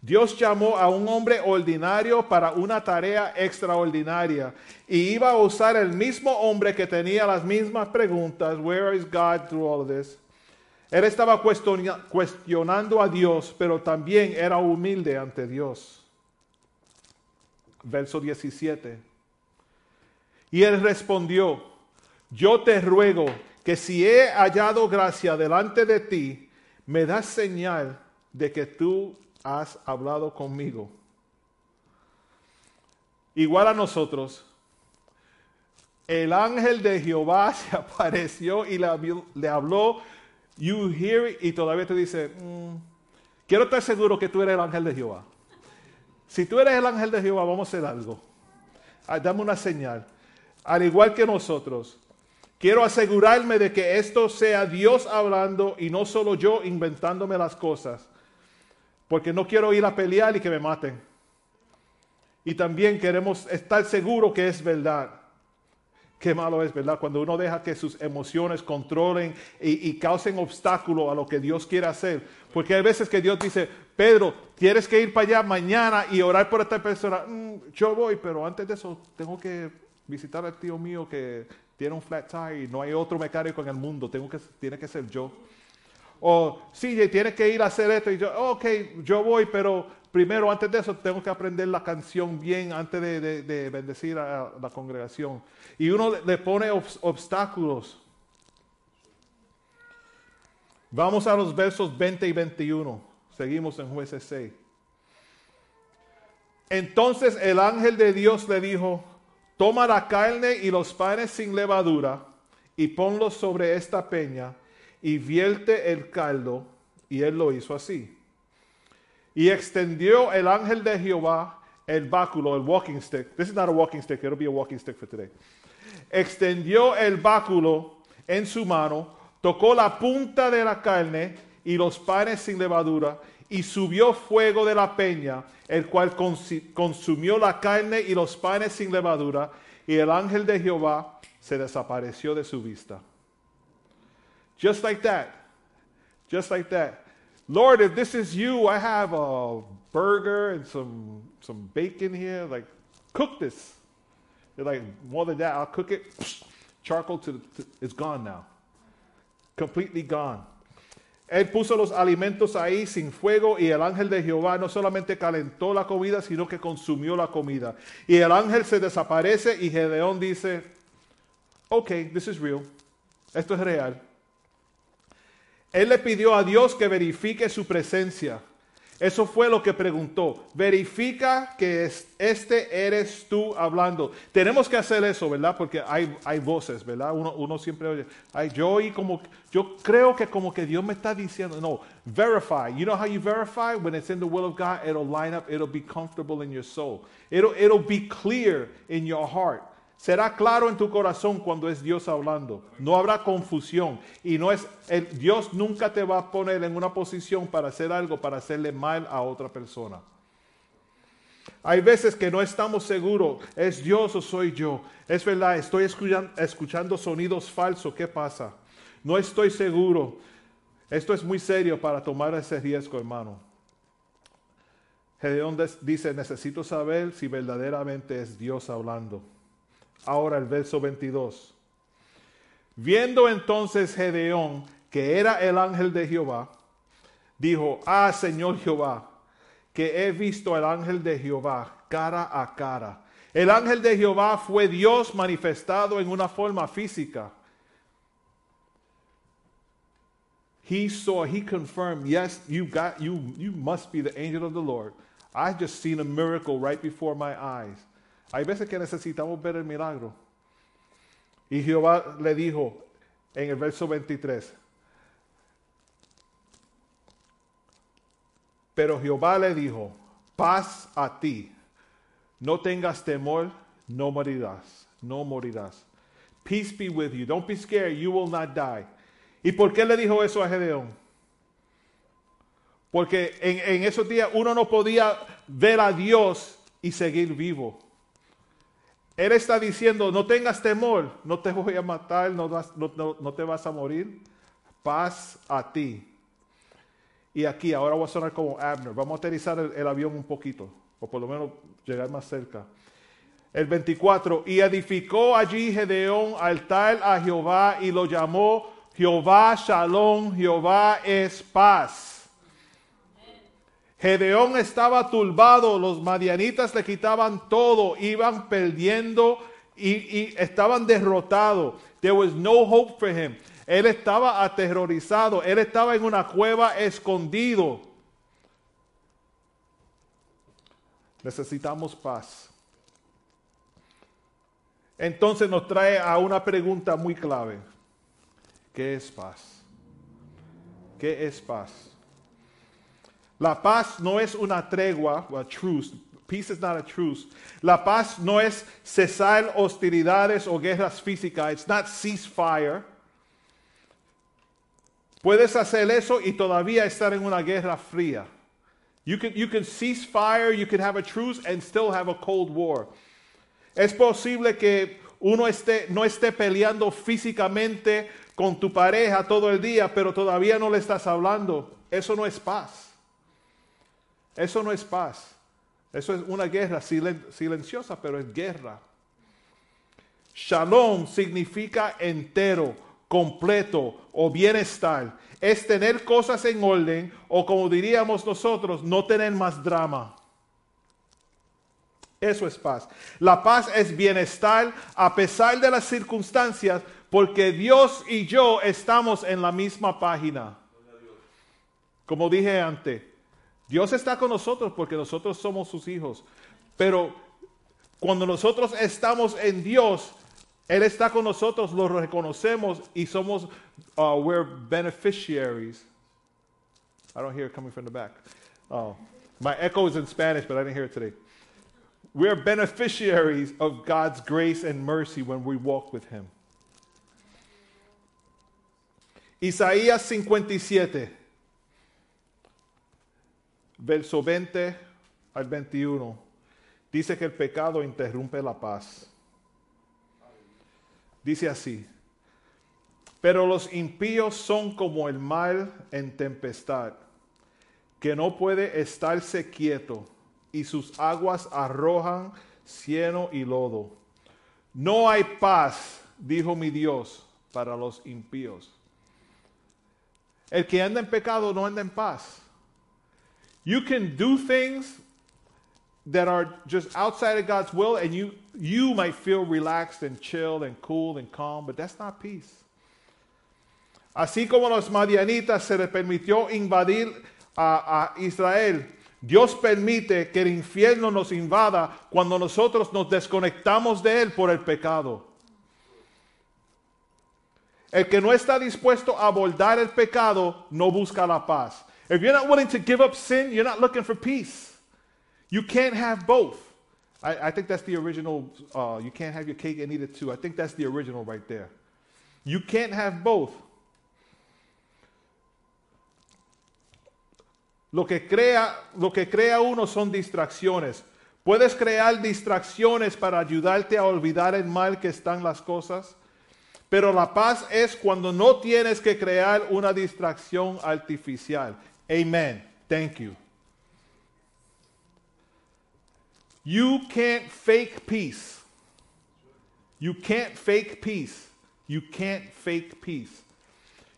Speaker 4: Dios llamó a un hombre ordinario para una tarea extraordinaria y iba a usar el mismo hombre que tenía las mismas preguntas. Where is God through all this? Él estaba cuestiona- cuestionando a Dios, pero también era humilde ante Dios. Verso 17. Y él respondió, yo te ruego que si he hallado gracia delante de ti, me das señal de que tú has hablado conmigo. Igual a nosotros, el ángel de Jehová [LAUGHS] se apareció y le, habló- you hear it", y todavía te dice, "Mm, quiero estar seguro que tú eres el ángel de Jehová. Si tú eres el ángel de Jehová, vamos a hacer algo. Ah, Dame una señal. Al igual que nosotros, quiero asegurarme de que esto sea Dios hablando y no solo yo inventándome las cosas. Porque no quiero ir a pelear y que me maten. Y también queremos estar seguros que es verdad. Qué malo es, ¿verdad? Cuando uno deja que sus emociones controlen y, y causen obstáculo a lo que Dios quiere hacer. Porque hay veces que Dios dice, Pedro, tienes que ir para allá mañana y orar por esta persona. "Mm, yo voy, pero antes de eso tengo que visitar al tío mío que tiene un flat tire y no hay otro mecánico en el mundo. Tengo que, tiene que ser yo. O, sí, tienes que ir a hacer esto. Y yo, ok, yo voy, pero primero, antes de eso, tengo que aprender la canción bien antes de, de- de bendecir a la congregación. Y uno le- pone obs- obstáculos. Vamos a los versos 20 y 21. Seguimos en jueces 6. Entonces el ángel de Dios le dijo, toma la carne y los panes sin levadura y ponlos sobre esta peña y vierte el caldo. Y él lo hizo así. Y extendió el ángel de Jehová el báculo, el walking stick. This is not a walking stick, it'll be a walking stick for today. Extendió el báculo en su mano, tocó la punta de la carne y los panes sin levadura, y subió fuego de la peña, el cual consumió la carne y los panes sin levadura, y el ángel de Jehová se desapareció de su vista. Just like that. Just like that. Lord, if this is you, I have a burger and some some bacon here. Like, cook this. They're like, more than that, I'll cook it. Charcoal to, to it's gone now. Completely gone. Él puso los alimentos ahí sin fuego y el ángel de Jehová no solamente calentó la comida, sino que consumió la comida. Y el ángel se desaparece y Gedeón dice, ok, this is real. Esto es real. Él le pidió a Dios que verifique su presencia. Eso fue lo que preguntó. Verifica que es- este eres tú hablando. Tenemos que hacer eso, ¿verdad? Porque hay, hay voces, ¿verdad? Uno, uno siempre oye, ay, yo como, yo creo que como que Dios me está diciendo, no, verify. You know how you verify? When it's in the will of God, it'll line up, it'll be comfortable in your soul. It'll, it'll be clear in your heart. Será claro en tu corazón cuando es Dios hablando. No habrá confusión. Y no es, el, Dios nunca te va a poner en una posición para hacer algo, para hacerle mal a otra persona. Hay veces que no estamos seguros, ¿es Dios o soy yo? Es verdad, estoy escuchan- escuchando sonidos falsos, ¿qué pasa? No estoy seguro. Esto es muy serio para tomar ese riesgo, hermano. Gedeón dice, necesito saber si verdaderamente es Dios hablando. Ahora el verso 22. Viendo entonces Gedeón que era el ángel de Jehová, dijo, ah, Señor Jehová, que he visto al ángel de Jehová cara a cara. El ángel de Jehová fue Dios manifestado en una forma física. He saw, he confirmed, yes, you got you you must be the angel of the Lord. I just seen a miracle right before my eyes. Hay veces que necesitamos ver el milagro. Y Jehová le dijo en el verso 23, Pero Jehová le dijo, paz a ti, no tengas temor, no morirás, no morirás. Peace be with you, don't be scared, you will not die. ¿Y por qué le dijo eso a Gedeón? Porque en, en esos días uno no podía ver a Dios y seguir vivo. Él está diciendo, no tengas temor, no te voy a matar, no, te vas a morir. Paz a ti. Y aquí, ahora voy a sonar como Abner. Vamos a aterrizar el, el avión un poquito, o por lo menos llegar más cerca. El 24, y edificó allí Gedeón altar a Jehová y lo llamó Jehová Shalom, Jehová es paz. Gedeón estaba turbado, los madianitas le quitaban todo, iban perdiendo y, y estaban derrotados. There was no hope for him. Él estaba aterrorizado, él estaba en una cueva escondido. Necesitamos paz. Entonces nos trae a una pregunta muy clave. ¿Qué es paz? ¿Qué es paz? La paz no es una tregua, a truce. Peace is not a truce. La paz no es cesar hostilidades o guerras físicas. It's not ceasefire. Puedes hacer eso y todavía estar en una guerra fría. You can, you can cease fire, you can have a truce and still have a cold war. Es posible que uno esté, no esté peleando físicamente con tu pareja todo el día, pero todavía no le estás hablando. Eso no es paz. Eso no es paz. Eso es una guerra silen- silenciosa, pero es guerra. Shalom significa entero, completo o bienestar. Es tener cosas en orden o como diríamos nosotros, no tener más drama. Eso es paz. La paz es bienestar a pesar de las circunstancias porque Dios y yo estamos en la misma página. Como dije antes, Dios está con nosotros porque nosotros somos sus hijos. Pero cuando nosotros estamos en Dios, Él está con nosotros, lo reconocemos y somos, uh, we're beneficiaries. I don't hear it coming from the back. Oh, my echo is in Spanish, but I didn't hear it today. We're beneficiaries of God's grace and mercy when we walk with Him. Isaías 57, verso 20 al 21, dice que el pecado interrumpe la paz. Dice así, pero los impíos son como el mar en tempestad, que no puede estarse quieto, y sus aguas arrojan cieno y lodo. No hay paz, dijo mi Dios, para los impíos. El que anda en pecado no anda en paz. You can do things that are just outside of God's will and you you might feel relaxed and chilled and cool and calm, but that's not peace. Así como los madianitas se les permitió invadir a, a Israel, Dios permite que el infierno nos invada cuando nosotros nos desconectamos de él por el pecado. El que no está dispuesto a abordar el pecado no busca la paz. If you're not willing to give up sin, you're not looking for peace. You can't have both. I, I think that's the original. Uh, you can't have your cake and eat it too. I think that's the original right there. You can't have both. Lo que crea, lo que crea uno son distracciones. Puedes crear distracciones para ayudarte a olvidar el mal que están las cosas. Pero la paz es cuando no tienes que crear una distracción artificial. Amen. Thank you. You can't fake peace. You can't fake peace. You can't fake peace.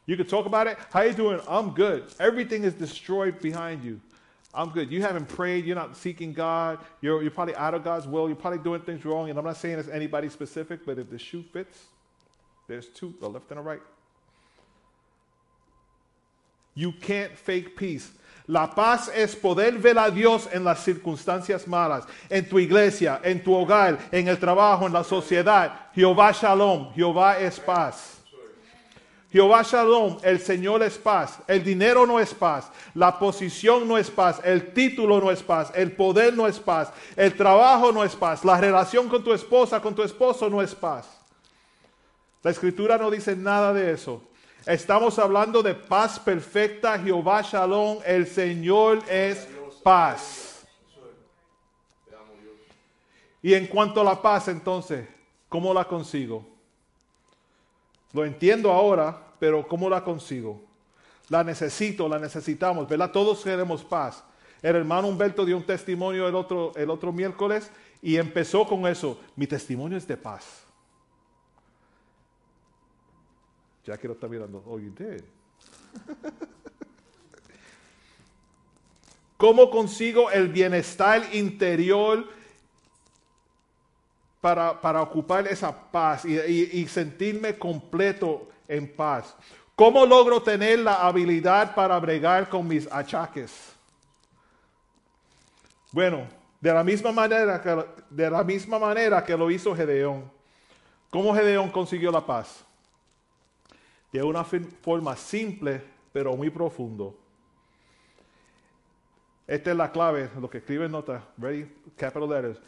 Speaker 4: You can talk about it. How you doing? I'm good. Everything is destroyed behind you. I'm good. You haven't prayed. You're not seeking God. You're, you're probably out of God's will. You're probably doing things wrong. And I'm not saying it's anybody specific, but if the shoe fits, there's two, a left and a right. You can't fake peace. La paz es poder ver a Dios en las circunstancias malas, en tu iglesia, en tu hogar, en el trabajo, en la sociedad. Jehová Shalom, Jehová es paz. Jehová Shalom, el Señor es paz. El dinero no es paz. La posición no es paz. El título no es paz. El poder no es paz. El trabajo no es paz. La relación con tu esposa, con tu esposo no es paz. La escritura no dice nada de eso. Estamos hablando de paz perfecta. Jehová Shalom, el Señor es paz. Y en cuanto a la paz, entonces, ¿cómo la consigo? Lo entiendo ahora, pero ¿cómo la consigo? La necesito, la necesitamos, ¿verdad? Todos queremos paz. El hermano Humberto dio un testimonio el otro, el otro miércoles y empezó con eso. Mi testimonio es de paz. Ya que lo está mirando. Oh, you did. ¿Cómo consigo el bienestar interior para, para ocupar esa paz y, sentirme completo en paz? ¿Cómo logro tener la habilidad para bregar con mis achaques? Bueno, de la misma manera que, de la misma manera que lo hizo Gedeón. ¿Cómo Gedeón consiguió la paz? De una forma simple, pero muy profundo. Esta es la clave, lo que escribe en nota, ready, capital letters.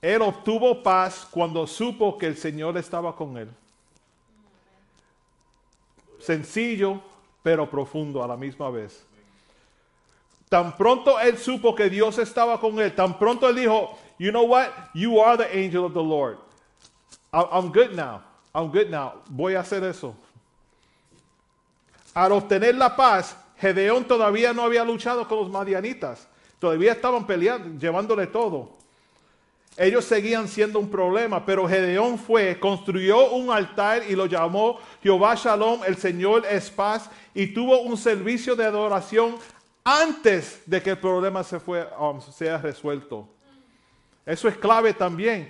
Speaker 4: Él obtuvo paz cuando supo que el Señor estaba con él. Sencillo, pero profundo a la misma vez. Tan pronto él supo que Dios estaba con él, tan pronto él dijo, you know what, you are the angel of the Lord. I'm good now, I'm good now, voy a hacer eso. Al obtener la paz, Gedeón todavía no había luchado con los madianitas, todavía estaban peleando, llevándole todo. Ellos seguían siendo un problema, pero Gedeón fue, construyó un altar y lo llamó Jehová Shalom, el Señor es paz, y tuvo un servicio de adoración antes de que el problema se fue, um, sea resuelto. Eso es clave también.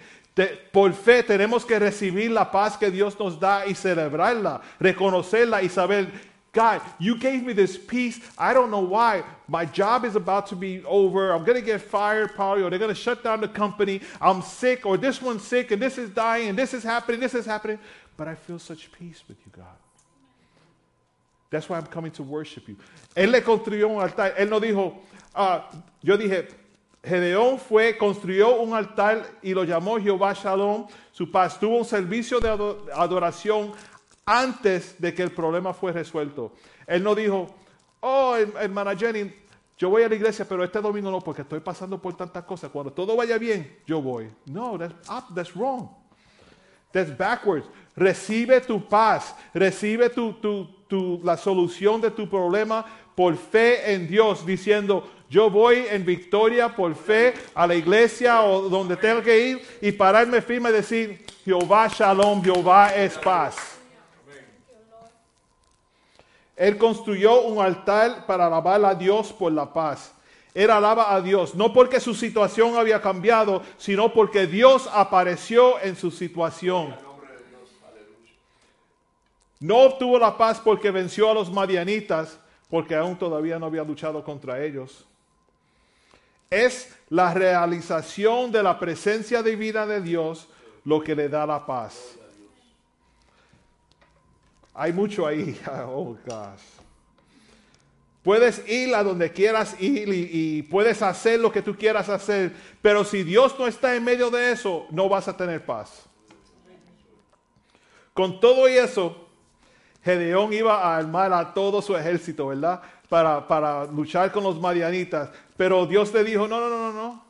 Speaker 4: Por fe tenemos que recibir la paz que Dios nos da y celebrarla, reconocerla y saber, God, you gave me this peace. I don't know why. My job is about to be over. I'm going to get fired probably, or they're going to shut down the company. I'm sick, or this one's sick, and this is dying, and this is happening, this is happening. But I feel such peace with you, God. That's why I'm coming to worship you. Él le construyó un altar. Él no dijo, ah, yo dije, Gedeón fue, construyó un altar y lo llamó Jehová Shalom. Su paz tuvo un servicio de ado- adoración antes de que el problema fue resuelto. Él no dijo, oh, her- hermana Jenny, yo voy a la iglesia, pero este domingo no, porque estoy pasando por tantas cosas. Cuando todo vaya bien, yo voy. No, that's, up, that's wrong. That's backwards. Recibe tu paz, recibe la solución de tu problema por fe en Dios, diciendo, yo voy en victoria por fe a la iglesia o donde tenga que ir y pararme firme y decir, Jehová Shalom, Jehová es paz. Él construyó un altar para alabar a Dios por la paz. Él alaba a Dios, no porque su situación había cambiado, sino porque Dios apareció en su situación. No obtuvo la paz porque venció a los madianitas, porque aún todavía no había luchado contra ellos. Es la realización de la presencia divina de Dios lo que le da la paz. Hay mucho ahí. [LAUGHS] Oh, gosh. Puedes ir a donde quieras ir y, puedes hacer lo que tú quieras hacer, pero si Dios no está en medio de eso, no vas a tener paz. Con todo y eso, Gedeón iba a armar a todo su ejército, ¿verdad? Para, para luchar con los madianitas. Pero Dios le dijo, no, no, no, no, no.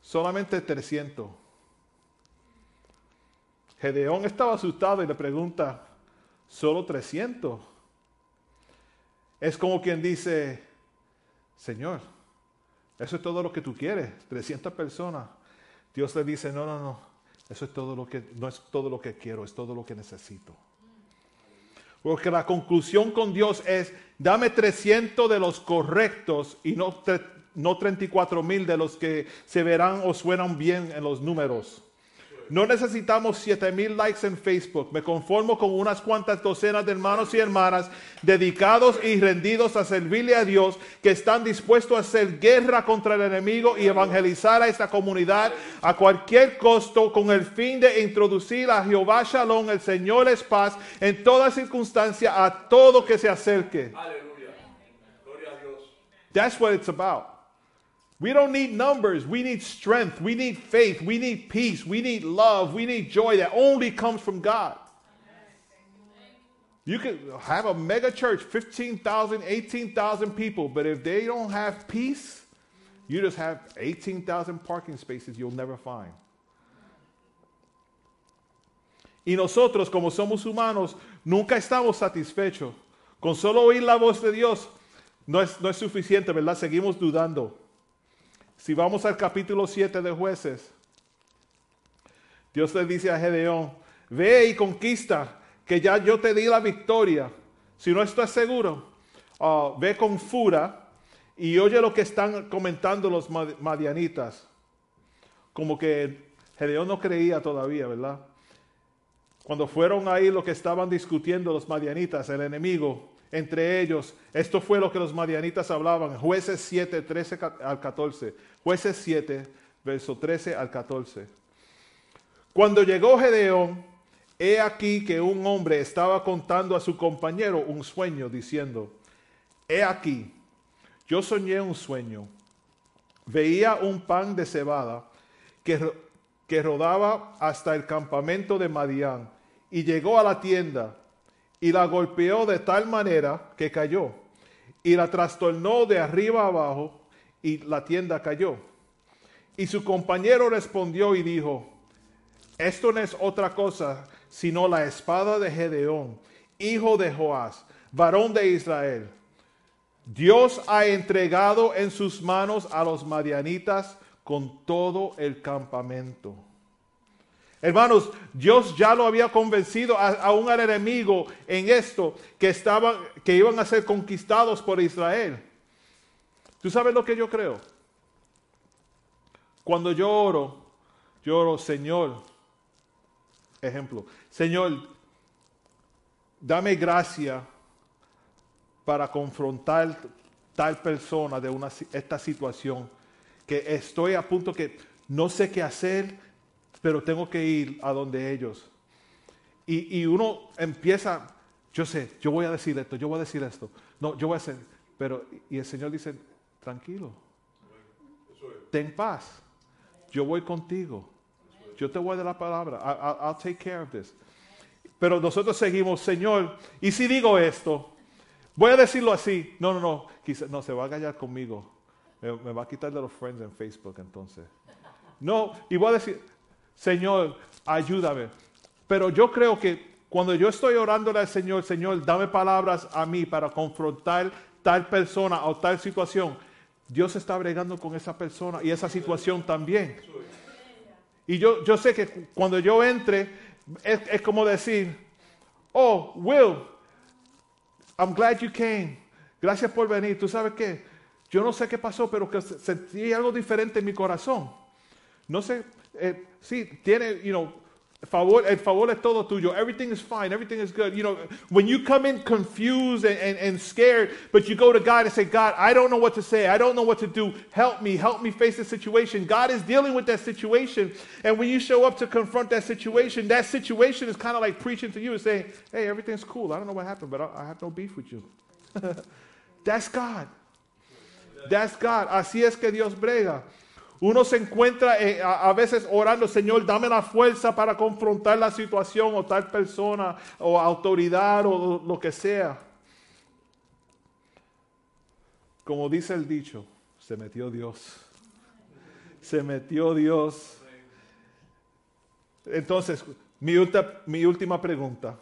Speaker 4: solamente 300. Gedeón estaba asustado y le pregunta, solo 300. Es como quien dice, Señor, eso es todo lo que tú quieres, 300 personas. Dios le dice, no, no, no, eso es todo lo que, no es todo lo que quiero, es todo lo que necesito. Porque la conclusión con Dios es, dame 300 de los correctos y no, no 34 mil de los que se verán o suenan bien en los números. No necesitamos 7 mil likes en Facebook. Me conformo con unas cuantas docenas de hermanos y hermanas dedicados y rendidos a servirle a Dios, que están dispuestos a hacer guerra contra el enemigo y evangelizar a esta comunidad a cualquier costo con el fin de introducir a Jehová Shalom, el Señor es paz, en toda circunstancia a todo que se acerque.
Speaker 5: Aleluya. Gloria a Dios.
Speaker 4: That's what it's about. We don't need numbers. We need strength. We need faith. We need peace. We need love. We need joy that only comes from God. You can have a mega church, 15,000, 18,000 people, but if they don't have peace, you just have 18,000 parking spaces you'll never find. Y nosotros, como somos humanos, nunca estamos satisfechos. Con solo oír la voz de Dios no es, no es suficiente, ¿verdad? Seguimos dudando. Si vamos al capítulo 7 de jueces, Dios le dice a Gedeón, ve y conquista, que ya yo te di la victoria. Si no estás seguro, ah, ve con Fura y oye lo que están comentando los mad- madianitas. Como que Gedeón no creía todavía, ¿verdad? Cuando fueron ahí lo que estaban discutiendo los madianitas, el enemigo, entre ellos, esto fue lo que los madianitas hablaban, jueces 7, 13 ca- al 14, jueces 7, verso 13 al 14. Cuando llegó Gedeón, he aquí que un hombre estaba contando a su compañero un sueño, diciendo, he aquí, yo soñé un sueño, veía un pan de cebada que, que rodaba hasta el campamento de Madián y llegó a la tienda y la golpeó de tal manera que cayó y la trastornó de arriba abajo y la tienda cayó. Y su compañero respondió y dijo, esto no es otra cosa sino la espada de Gedeón, hijo de Joás, varón de Israel. Dios ha entregado en sus manos a los madianitas con todo el campamento. Hermanos, Dios ya lo había convencido aún al enemigo en esto, que, estaban, que iban a ser conquistados por Israel. ¿Tú sabes lo que yo creo? Cuando yo oro, yo oro, Señor, ejemplo, Señor, dame gracia para confrontar tal persona de una, esta situación, que estoy a punto que no sé qué hacer, pero tengo que ir a donde ellos. Y, y uno empieza, yo sé, yo voy a decir esto, yo voy a decir esto, no, yo voy a hacer, pero, y el Señor dice, tranquilo, ten paz, yo voy contigo, yo te voy a dar la palabra, I'll take care of this. Pero nosotros seguimos, Señor, y si digo esto, voy a decirlo así, no, no, no, quizá, no, se va a callar conmigo, me, me va a quitar de los friends en Facebook entonces. No, y voy a decir, Señor, ayúdame. Pero yo creo que cuando yo estoy orándole al Señor, Señor, dame palabras a mí para confrontar tal persona o tal situación, Dios está bregando con esa persona y esa situación también. Y yo, yo sé que cu- cuando yo entre, es, como decir, oh, Will, I'm glad you came. Gracias por venir. ¿Tú sabes qué? Yo no sé qué pasó, pero que se- sentí algo diferente en mi corazón. No sé, eh, sí, tiene, you know, favor, el favor es todo tuyo. Everything is fine. Everything is good. You know, when you come in confused and, and, and scared, but you go to God and say, God, I don't know what to say. I don't know what to do. Help me. Help me face the situation. God is dealing with that situation. And when you show up to confront that situation, that situation is kind of like preaching to you and saying, hey, everything's cool. I don't know what happened, but I, I have no beef with you. [LAUGHS] That's God. That's God. Así es que Dios brega. Uno se encuentra eh, a, veces orando, Señor, dame la fuerza para confrontar la situación o tal persona o autoridad o lo que sea. Como dice el dicho, se metió Dios. Se metió Dios. Entonces, mi, ulta- mi última pregunta.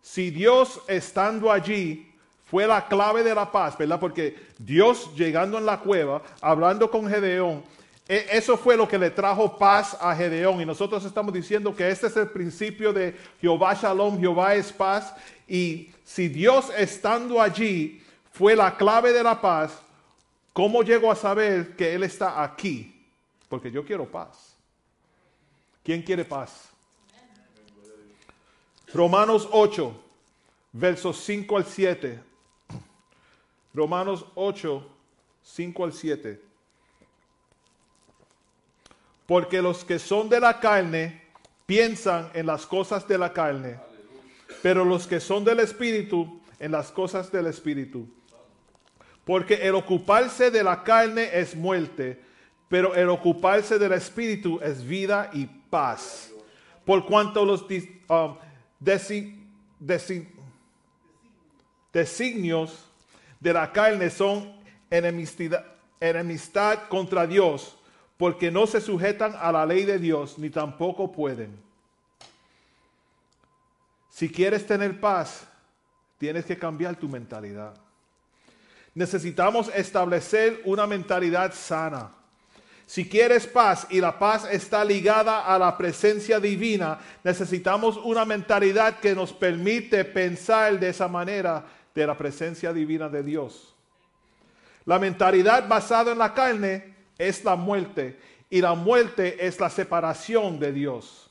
Speaker 4: Si Dios estando allí fue la clave de la paz, ¿verdad? Porque Dios llegando en la cueva, hablando con Gedeón, e- eso fue lo que le trajo paz a Gedeón. Y nosotros estamos diciendo que este es el principio de Jehová Shalom, Jehová es paz. Y si Dios estando allí fue la clave de la paz, ¿cómo llego a saber que Él está aquí? Porque yo quiero paz. ¿Quién quiere paz? Romanos 8, versos 5 al 7. Romanos 8, 5 al 7. Porque los que son de la carne piensan en las cosas de la carne, pero los que son del Espíritu en las cosas del Espíritu. Porque el ocuparse de la carne es muerte, pero el ocuparse del Espíritu es vida y paz. Por cuanto los um, desi- desi- designios de la carne son enemistad, enemistad contra Dios, porque no se sujetan a la ley de Dios, ni tampoco pueden. Si quieres tener paz, tienes que cambiar tu mentalidad. Necesitamos establecer una mentalidad sana. Si quieres paz y la paz está ligada a la presencia divina, necesitamos una mentalidad que nos permite pensar de esa manera de la presencia divina de Dios. La mentalidad basada en la carne es la muerte y la muerte es la separación de Dios.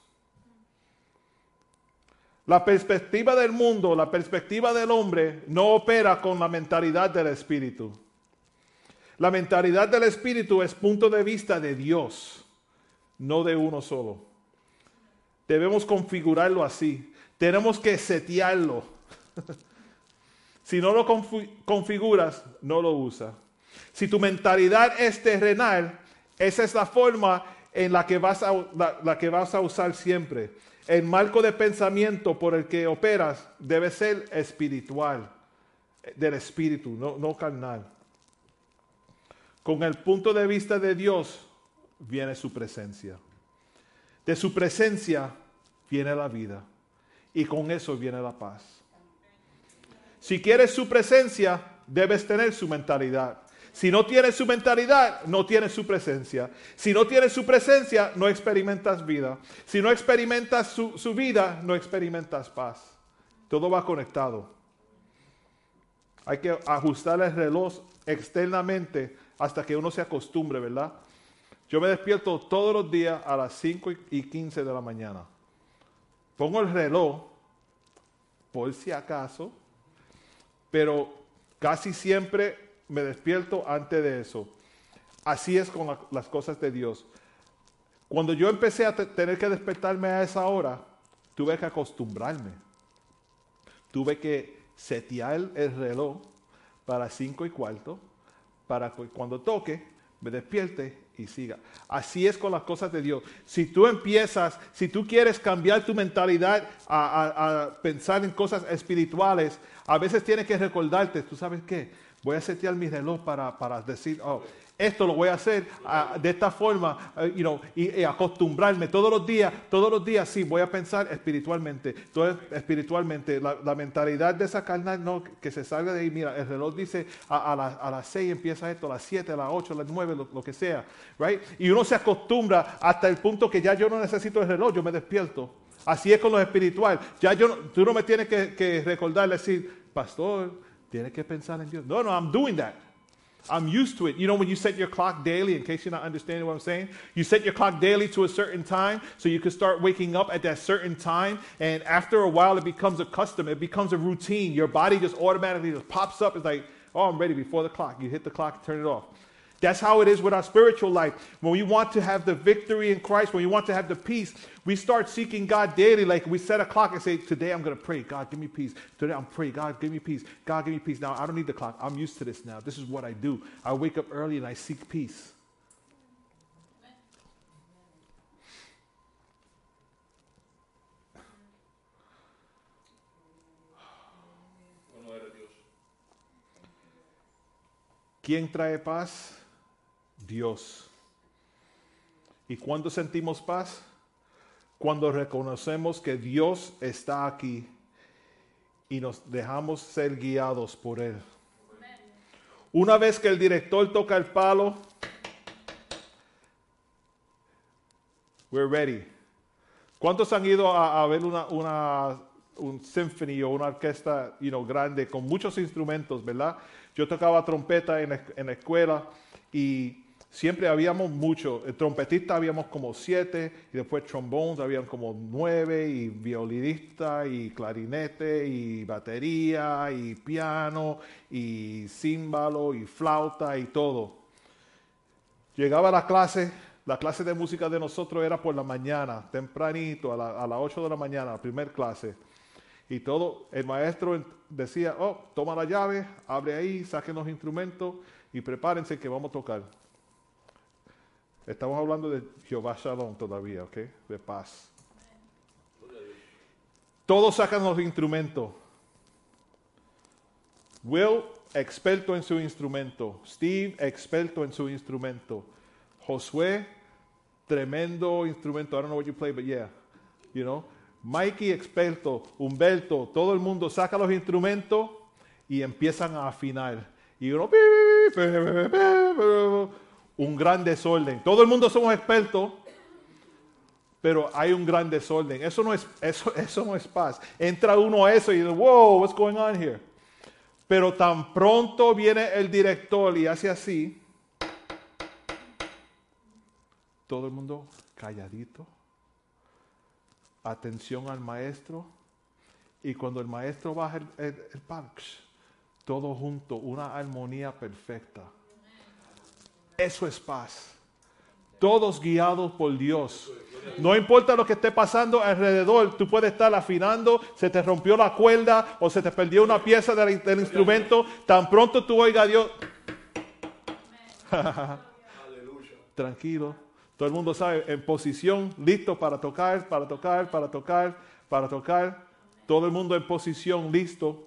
Speaker 4: La perspectiva del mundo, la perspectiva del hombre no opera con la mentalidad del espíritu. La mentalidad del espíritu es punto de vista de Dios, no de uno solo. Debemos configurarlo así. Tenemos que setearlo. [LAUGHS] si no lo confi- configuras, no lo usas. Si tu mentalidad es terrenal, esa es la forma en la que vas a, la- la que vas a usar siempre. El marco de pensamiento por el que operas debe ser espiritual, del espíritu, no, no carnal. Con el punto de vista de Dios viene su presencia. De su presencia viene la vida. Y con eso viene la paz. Si quieres su presencia, debes tener su mentalidad. Si no tienes su mentalidad, no tienes su presencia. Si no tienes su presencia, no experimentas vida. Si no experimentas su, vida, no experimentas paz. Todo va conectado. Hay que ajustar el reloj externamente hasta que uno se acostumbre, ¿verdad? Yo me despierto todos los días a las 5 y 15 de la mañana. Pongo el reloj, por si acaso, pero casi siempre me despierto antes de eso. Así es con la- las cosas de Dios. Cuando yo empecé a te- tener que despertarme a esa hora, tuve que acostumbrarme. Tuve que setear el reloj para cinco y cuarto, para que cuando toque, me despierte y siga. Así es con las cosas de Dios. Si tú empiezas, si tú quieres cambiar tu mentalidad a, a- pensar en cosas espirituales, a veces tienes que recordarte, ¿tú sabes qué? Voy a setear mi reloj para, para decir, oh, esto lo voy a hacer ah, de esta forma, eh, you know, y, acostumbrarme todos los días, todos los días, sí, voy a pensar espiritualmente, todo es espiritualmente, la, mentalidad de esa carnal, no, que se salga de ahí, mira, el reloj dice a, a, la- a las 6 empieza esto, a las 7, a las 8, a las 9, lo, que sea, right? Y uno se acostumbra hasta el punto que ya yo no necesito el reloj, yo me despierto. Así es con lo espiritual. Ya yo, tú no me tienes que, que recordar, decir, pastor, tienes que pensar en Dios. No, no, I'm doing that. I'm used to it. You know, when you set your clock daily, in case you're not understanding what I'm saying, you set your clock daily to a certain time so you can start waking up at that certain time. And after a while, it becomes a custom, it becomes a routine. Your body just automatically just pops up. It's like, oh, I'm ready before the clock. You hit the clock, turn it off. That's how it is with our spiritual life. When we want to have the victory in Christ, when we want to have the peace, we start seeking God daily. Like we set a clock and say, Today I'm going to pray. God, give me peace. Today I'm praying. God, give me peace. God, give me peace. Now, I don't need the clock. I'm used to this now. This is what I do. I wake up early and I seek peace.
Speaker 5: Bueno eres Dios.
Speaker 4: ¿Quién trae paz? Dios. ¿Y cuando sentimos paz? Cuando reconocemos que Dios está aquí y nos dejamos ser guiados por Él. Una vez que el director toca el palo, we're ready. ¿Cuántos han ido a, a ver una, un symphony o una orquesta you know, grande con muchos instrumentos, verdad? Yo tocaba trompeta en, en la escuela y siempre habíamos muchos. El trompetista habíamos como siete y después trombones habían como nueve y violinista y clarinete y batería y piano y címbalo y flauta y todo. Llegaba la clase, la clase de música de nosotros era por la mañana, tempranito, a, la- a las 8 de la mañana, la primer clase. Y todo, el maestro decía, oh, toma la llave, abre ahí, saquen los instrumentos y prepárense que vamos a tocar. Estamos hablando de Jehová Shalom todavía, ¿ok? De paz. Todos sacan los instrumentos. Will, experto en su instrumento. Steve, experto en su instrumento. Josué, tremendo instrumento. I don't know what you play, but yeah, you know. Mikey, experto. Humberto, todo el mundo saca los instrumentos y empiezan a afinar. Y uno, un gran desorden. Todo el mundo somos expertos, pero hay un gran desorden. Eso no es, eso, [LAUGHS] eso no es paz. Entra uno a eso y dice, wow, what's going on here? Pero tan pronto viene el director y hace así, todo el mundo calladito, atención al maestro, y cuando el maestro baja el, el, todo junto, una armonía perfecta. Eso es paz. Todos guiados por Dios. No importa lo que esté pasando alrededor, tú puedes estar afinando, se te rompió la cuerda o se te perdió una pieza del, instrumento. Tan pronto tú oigas a Dios. [LAUGHS] Tranquilo. Todo el mundo sabe, en posición, listo para tocar, para tocar, para tocar, para tocar. Todo el mundo en posición, listo.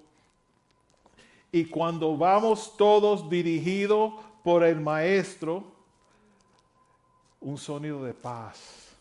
Speaker 4: Y cuando vamos todos dirigidos por el maestro, un sonido de paz.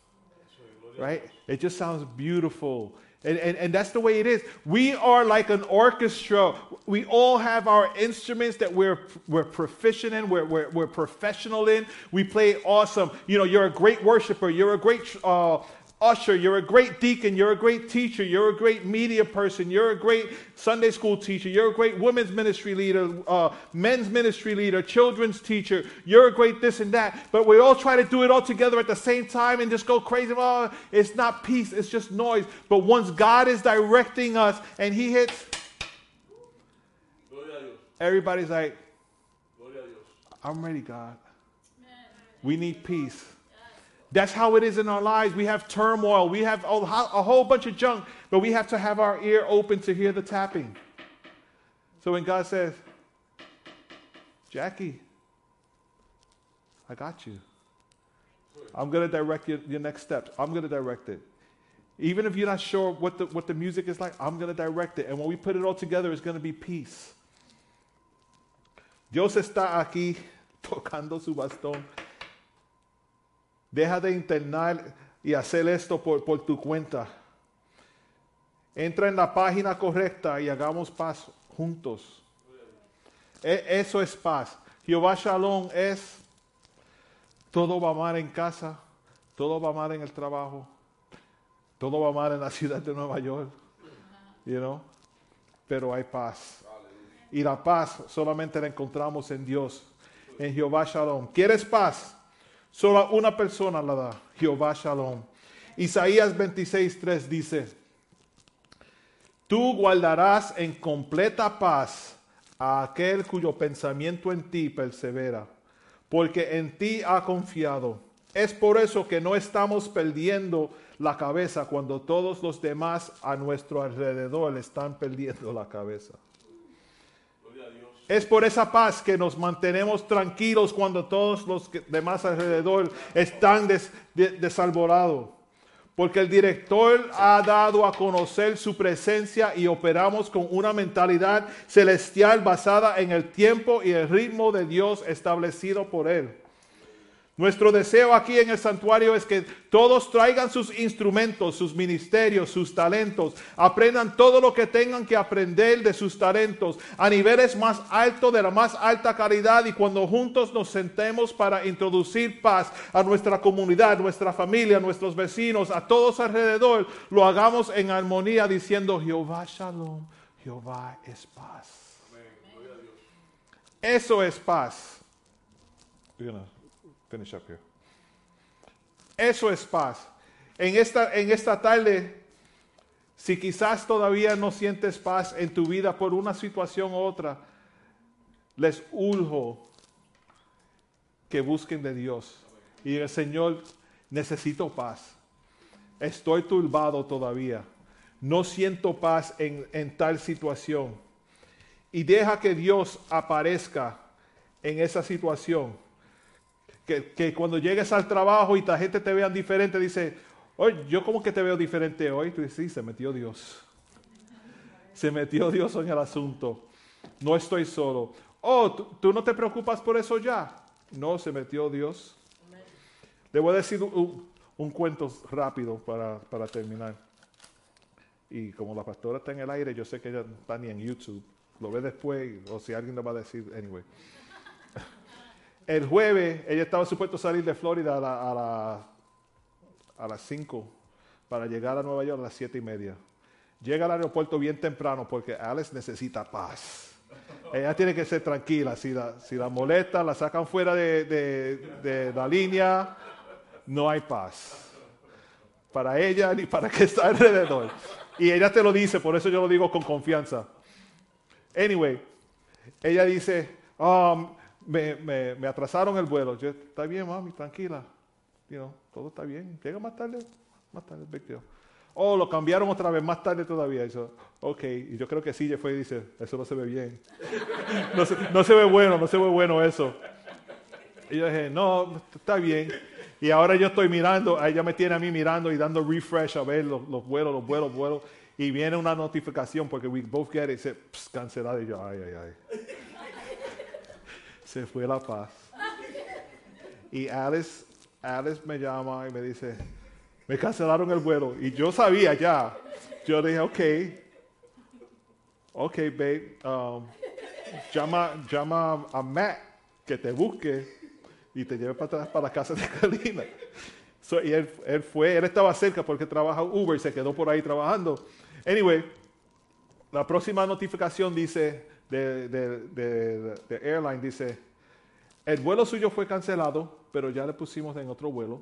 Speaker 4: Right? It just sounds beautiful. And, and, and that's the way it is. We are like an orchestra. We all have our instruments that we're, we're proficient in, we're, we're, we're professional in. We play awesome. You know, you're a great worshiper, you're a great uh, usher, you're a great deacon, you're a great teacher, you're a great media person, you're a great Sunday school teacher, you're a great women's ministry leader, uh, men's ministry leader, children's teacher, you're a great this and that. But we all try to do it all together at the same time and just go crazy. Oh, it's not peace, it's just noise. But once God is directing us and He hits, everybody's like. I'm ready, God. We need peace. That's how it is in our lives. We have turmoil. We have a, whole bunch of junk, but we have to have our ear open to hear the tapping. So when God says, Jackie, I got you. I'm going to direct your, your next steps. I'm going to direct it. Even if you're not sure what the, what the music is like, I'm going to direct it. And when we put it all together, it's going to be peace. Dios está aquí tocando su bastón. Deja de internar y hacer esto por, por tu cuenta. Entra en la página correcta y hagamos paz juntos. E- eso es paz. Jehová Shalom es todo va mal en casa, todo va mal en el trabajo, todo va mal en la [LAUGHS] ciudad de Nueva York. You know? Pero hay paz. Y la paz solamente la encontramos en Dios, en Jehová Shalom. ¿Quieres paz? Solo una persona la da, Jehová Shalom. Isaías 26:3 dice, Tú guardarás en completa paz a aquel cuyo pensamiento en ti persevera, porque en ti ha confiado. Es por eso que no estamos perdiendo la cabeza cuando todos los demás a nuestro alrededor están perdiendo la cabeza. Es por esa paz que nos mantenemos tranquilos cuando todos los demás alrededor están des- de- desalborados. Porque el director ha dado a conocer su presencia y operamos con una mentalidad celestial basada en el tiempo y el ritmo de Dios establecido por él. Nuestro deseo aquí en el santuario es que todos traigan sus instrumentos, sus ministerios, sus talentos, aprendan todo lo que tengan que aprender de sus talentos. A niveles más altos, de la más alta calidad y cuando juntos nos sentemos para introducir paz a nuestra comunidad, nuestra familia, nuestros vecinos, a todos alrededor, lo hagamos en armonía diciendo Jehová Shalom, Jehová es paz. Eso es paz. Eso es paz. En esta, en esta tarde, si quizás todavía no sientes paz en tu vida por una situación u otra, les urjo que busquen de Dios. Y el Señor, necesito paz. Estoy turbado todavía. No siento paz en, en tal situación. Y deja que Dios aparezca en esa situación. Que, que cuando llegues al trabajo y la gente te vean diferente, dice, oye, yo como que te veo diferente hoy. Tú dices, sí, se metió Dios. Se metió Dios en el asunto. No estoy solo. Oh, ¿tú, no te preocupas por eso ya? No, se metió Dios. Le voy a decir un, un cuento rápido para, para terminar. Y como la pastora está en el aire, yo sé que ella no está ni en YouTube. Lo ve después, o si alguien le va a decir, anyway. El jueves, ella estaba supuesto a salir de Florida a, la- a, la- a las 5 para llegar a Nueva York a las 7 y media. Llega al aeropuerto bien temprano porque Alice necesita paz. Ella tiene que ser tranquila. Si la, si la molesta, la sacan fuera de, de- de la línea, no hay paz. Para ella ni para que está alrededor. Y ella te lo dice, por eso yo lo digo con confianza. Anyway, ella dice, um, me, me- me atrasaron el vuelo. Yo, está bien, mami, tranquila. You know, todo está bien. Llega más tarde, más tarde. Oh, lo cambiaron otra vez, más tarde todavía. Y yo, ok, y yo creo que sí, ella fue y dice, eso no se ve bien. [LAUGHS] no, se, no se ve bueno, no se ve bueno eso. Y yo dije, no, está bien. Y ahora yo estoy mirando, ella me tiene a mí mirando y dando refresh a ver los, los vuelos, los vuelos, vuelos. Y viene una notificación porque we both get it, dice, "Psst, cancelado. Y yo, ay, ay, ay. Se fue la paz. Y Alice, Alice me llama y me dice, me cancelaron el vuelo. Y yo sabía ya. Yo dije, ok, ok, babe, um, llama, llama a Matt que te busque y te lleve para atrás para la casa de [LAUGHS] Carolina. So, y él, él fue, él estaba cerca porque trabaja Uber y se quedó por ahí trabajando. Anyway, la próxima notificación dice, de, de, de- de airline dice, el vuelo suyo fue cancelado, pero ya le pusimos en otro vuelo.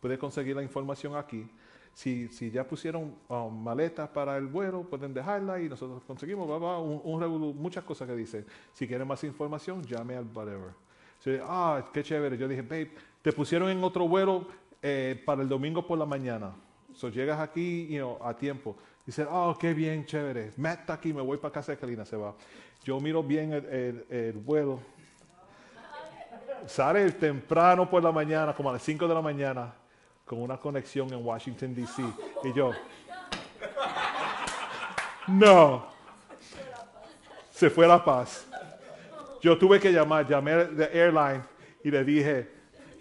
Speaker 4: Puede conseguir la información aquí. Si, si ya pusieron um, maletas para el vuelo, pueden dejarla y nosotros conseguimos, bla, bla, un, un muchas cosas que dice. Si quieren más información, llame al whatever. Ah, qué chévere. Yo dije, babe, te pusieron en otro vuelo eh, para el domingo por la mañana. So, llegas aquí you know, a tiempo. Dice, oh, qué bien, chévere. Matt está aquí, me voy para casa de Kalina, se va. Yo miro bien el, el- el vuelo. Sale temprano por la mañana, como a las 5 de la mañana, con una conexión en Washington, D.C. Y yo, no. Se fue la paz. Yo tuve que llamar, llamé de airline y le dije,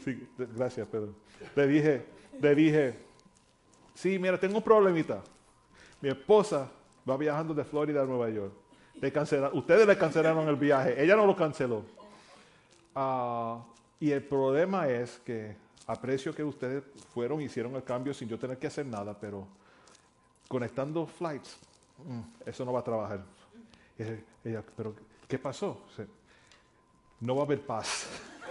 Speaker 4: sí, gracias Pedro, le dije, le dije, sí, mira, tengo un problemita. Mi esposa va viajando de Florida a Nueva York. Ustedes le cancelaron el viaje, ella no lo canceló. Ah, y el problema es que aprecio que ustedes fueron, hicieron el cambio sin yo tener que hacer nada, pero conectando flights, mm, eso no va a trabajar. Ella- pero ¿qué pasó? No va a haber paz.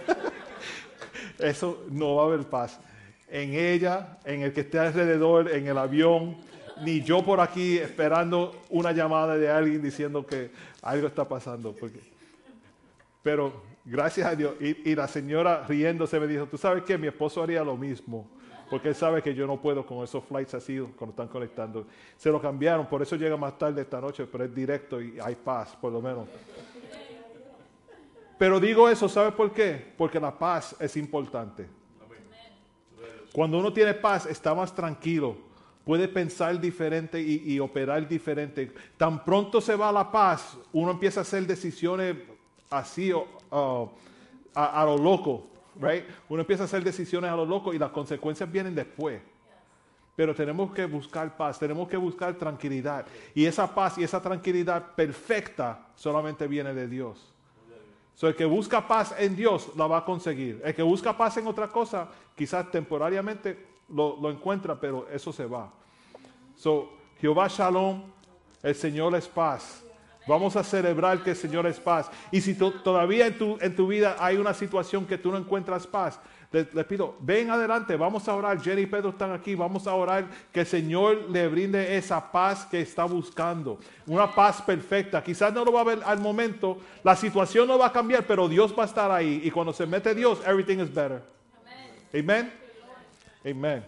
Speaker 4: [LAUGHS] eso no va a haber paz. En ella, en el que esté alrededor, en el avión, ni yo por aquí esperando una llamada de alguien diciendo que algo está pasando. Pero gracias a Dios, y, y la señora riéndose me dijo, tú sabes que mi esposo haría lo mismo, porque él sabe que yo no puedo con esos flights así cuando están conectando. Se lo cambiaron, por eso llega más tarde esta noche, pero es directo y hay paz, por lo menos. Pero digo eso, ¿sabe por qué? Porque la paz es importante. Cuando uno tiene paz, está más tranquilo, puede pensar diferente y, operar diferente. Tan pronto se va la paz, uno empieza a hacer decisiones así a lo loco. right? Uno empieza a hacer decisiones a lo loco y las consecuencias vienen después. Pero tenemos que buscar paz, tenemos que buscar tranquilidad. Y esa paz y esa tranquilidad perfecta solamente viene de Dios. So, el que busca paz en Dios la va a conseguir. El que busca paz en otra cosa, quizás temporariamente lo, encuentra, pero eso se va. So, Jehová Shalom, el Señor es paz. Vamos a celebrar que el Señor es paz. Y si to- todavía en tu, en tu vida hay una situación que tú no encuentras paz, le, pido, ven adelante, vamos a orar. Jenny y Pedro están aquí, vamos a orar que el Señor le brinde esa paz que está buscando. Una paz perfecta. Quizás no lo va a ver al momento, la situación no va a cambiar, pero Dios va a estar ahí. Y cuando se mete Dios, everything is better. Amen. Amen.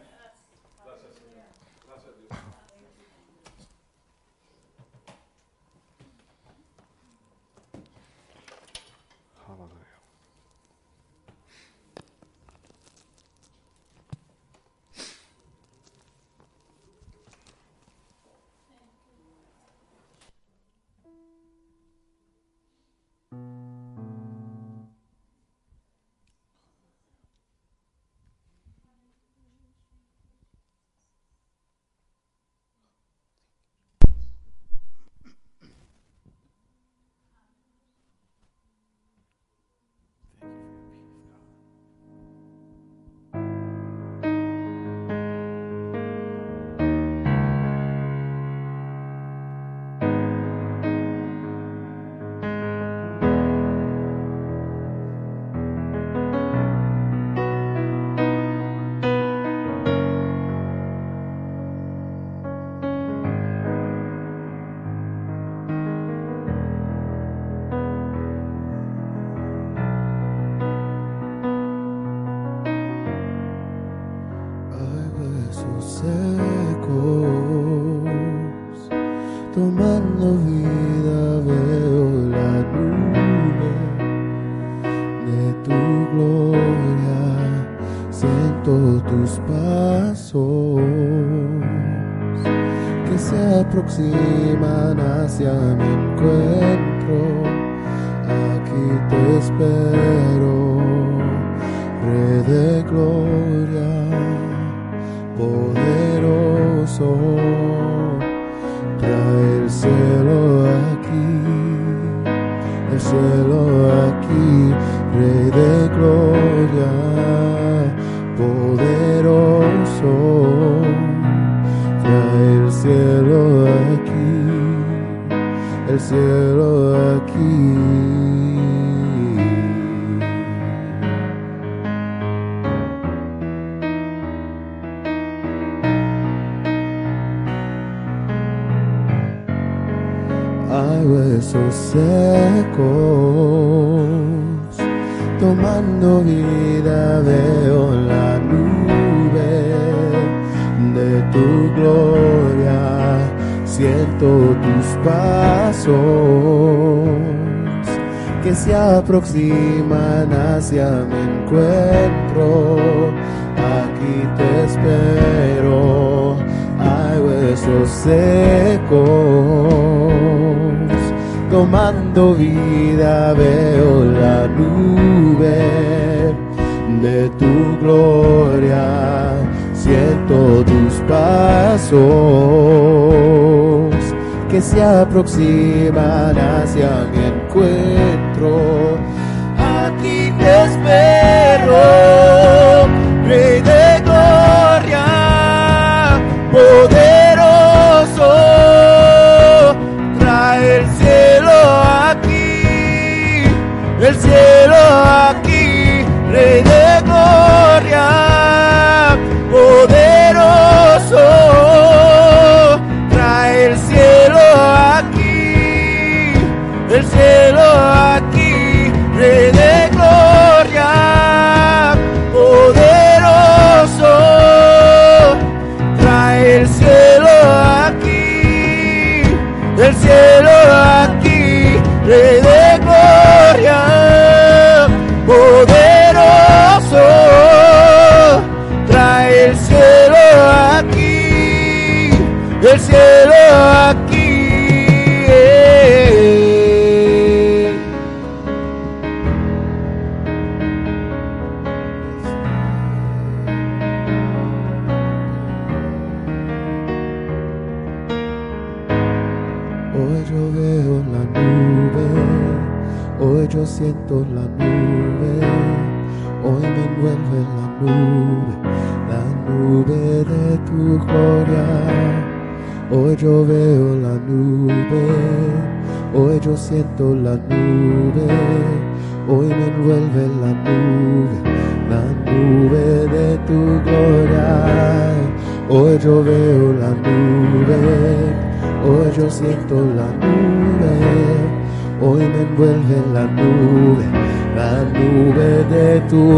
Speaker 2: Aproximan aproximan hacia mi encuentro, aquí te espero, hay huesos secos, tomando vida veo la nube de tu gloria, siento tus pasos que se aproximan hacia mi encuentro.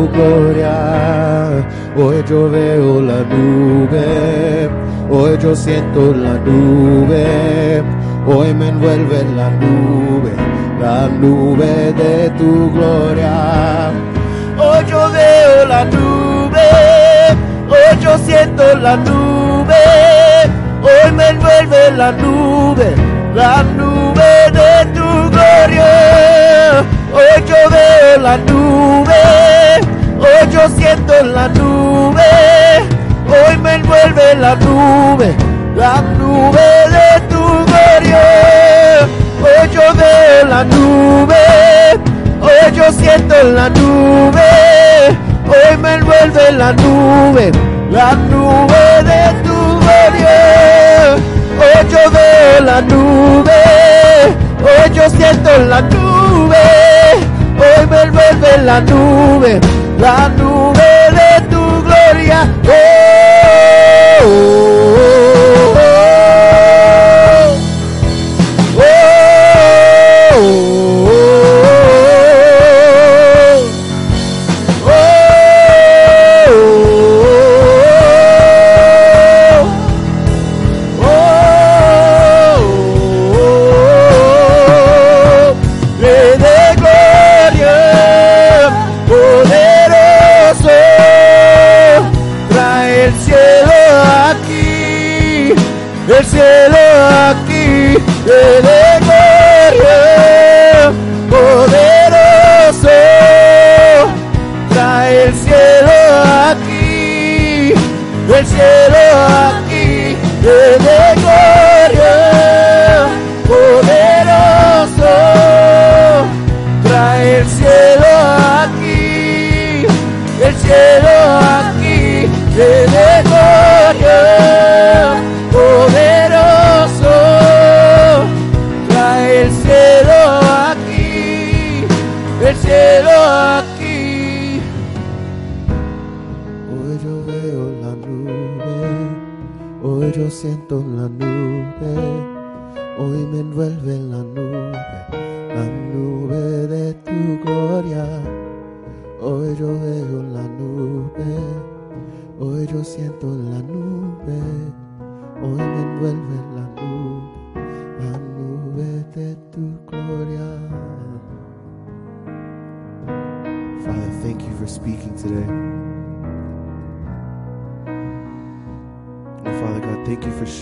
Speaker 2: Gloria. Hoy yo veo la nube, hoy yo siento la nube, hoy me envuelve la nube, la nube de tu gloria. Hoy yo veo la nube, hoy yo siento la nube, hoy me envuelve la nube, la nube de tu gloria. Hoy yo veo la nube, hoy yo siento la nube, hoy me envuelve la nube, la nube de tu gloria. Hoy yo veo la nube, hoy yo siento la nube, hoy me envuelve la nube, la nube de tu gloria. Hoy yo veo la nube, hoy yo siento la nube, hoy me envuelve la nube, la nube de tu gloria. Oh, oh, el cielo aquí, de gloria, poderoso, trae el cielo aquí, el cielo aquí,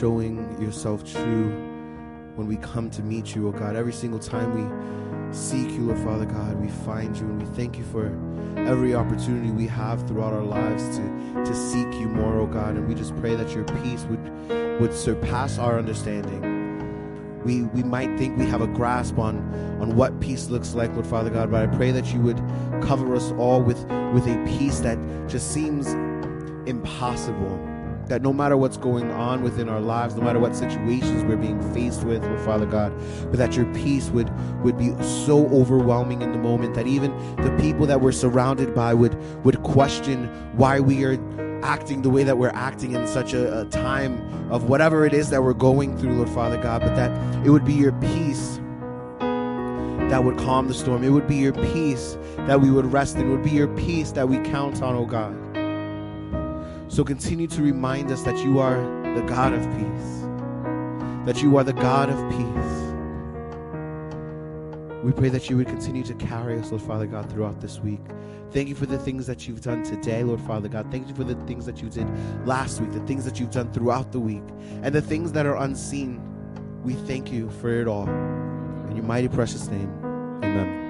Speaker 2: showing yourself true when we come to meet you, oh God. Every single time we seek you, Lord Father God, we find you, and we thank you for every opportunity we have throughout our lives to, to seek you more, oh God. And we just pray that your peace would, would surpass our understanding. We, we might think we have a grasp on, on what peace looks like, Lord Father God, but I pray that you would cover us all with, with a peace that just seems impossible. That no matter what's going on within our lives, no matter what situations we're being faced with, Lord Father God, but that your peace would, would be so overwhelming in the moment that even the people that we're surrounded by would, would question why we are acting the way that we're acting in such a, a time of whatever it is that we're going through, Lord Father God, but that it would be your peace that would calm the storm. It would be your peace that we would rest in. It would be your peace that we count on, oh God. So continue to remind us that you are the God of peace, that you are the God of peace. We pray that you would continue to carry us, Lord Father God, throughout this week. Thank you for the things that you've done today, Lord Father God. Thank you for the things that you did last week, the things that you've done throughout the week, and the things that are unseen. We thank you for it all. In your mighty precious name, amen.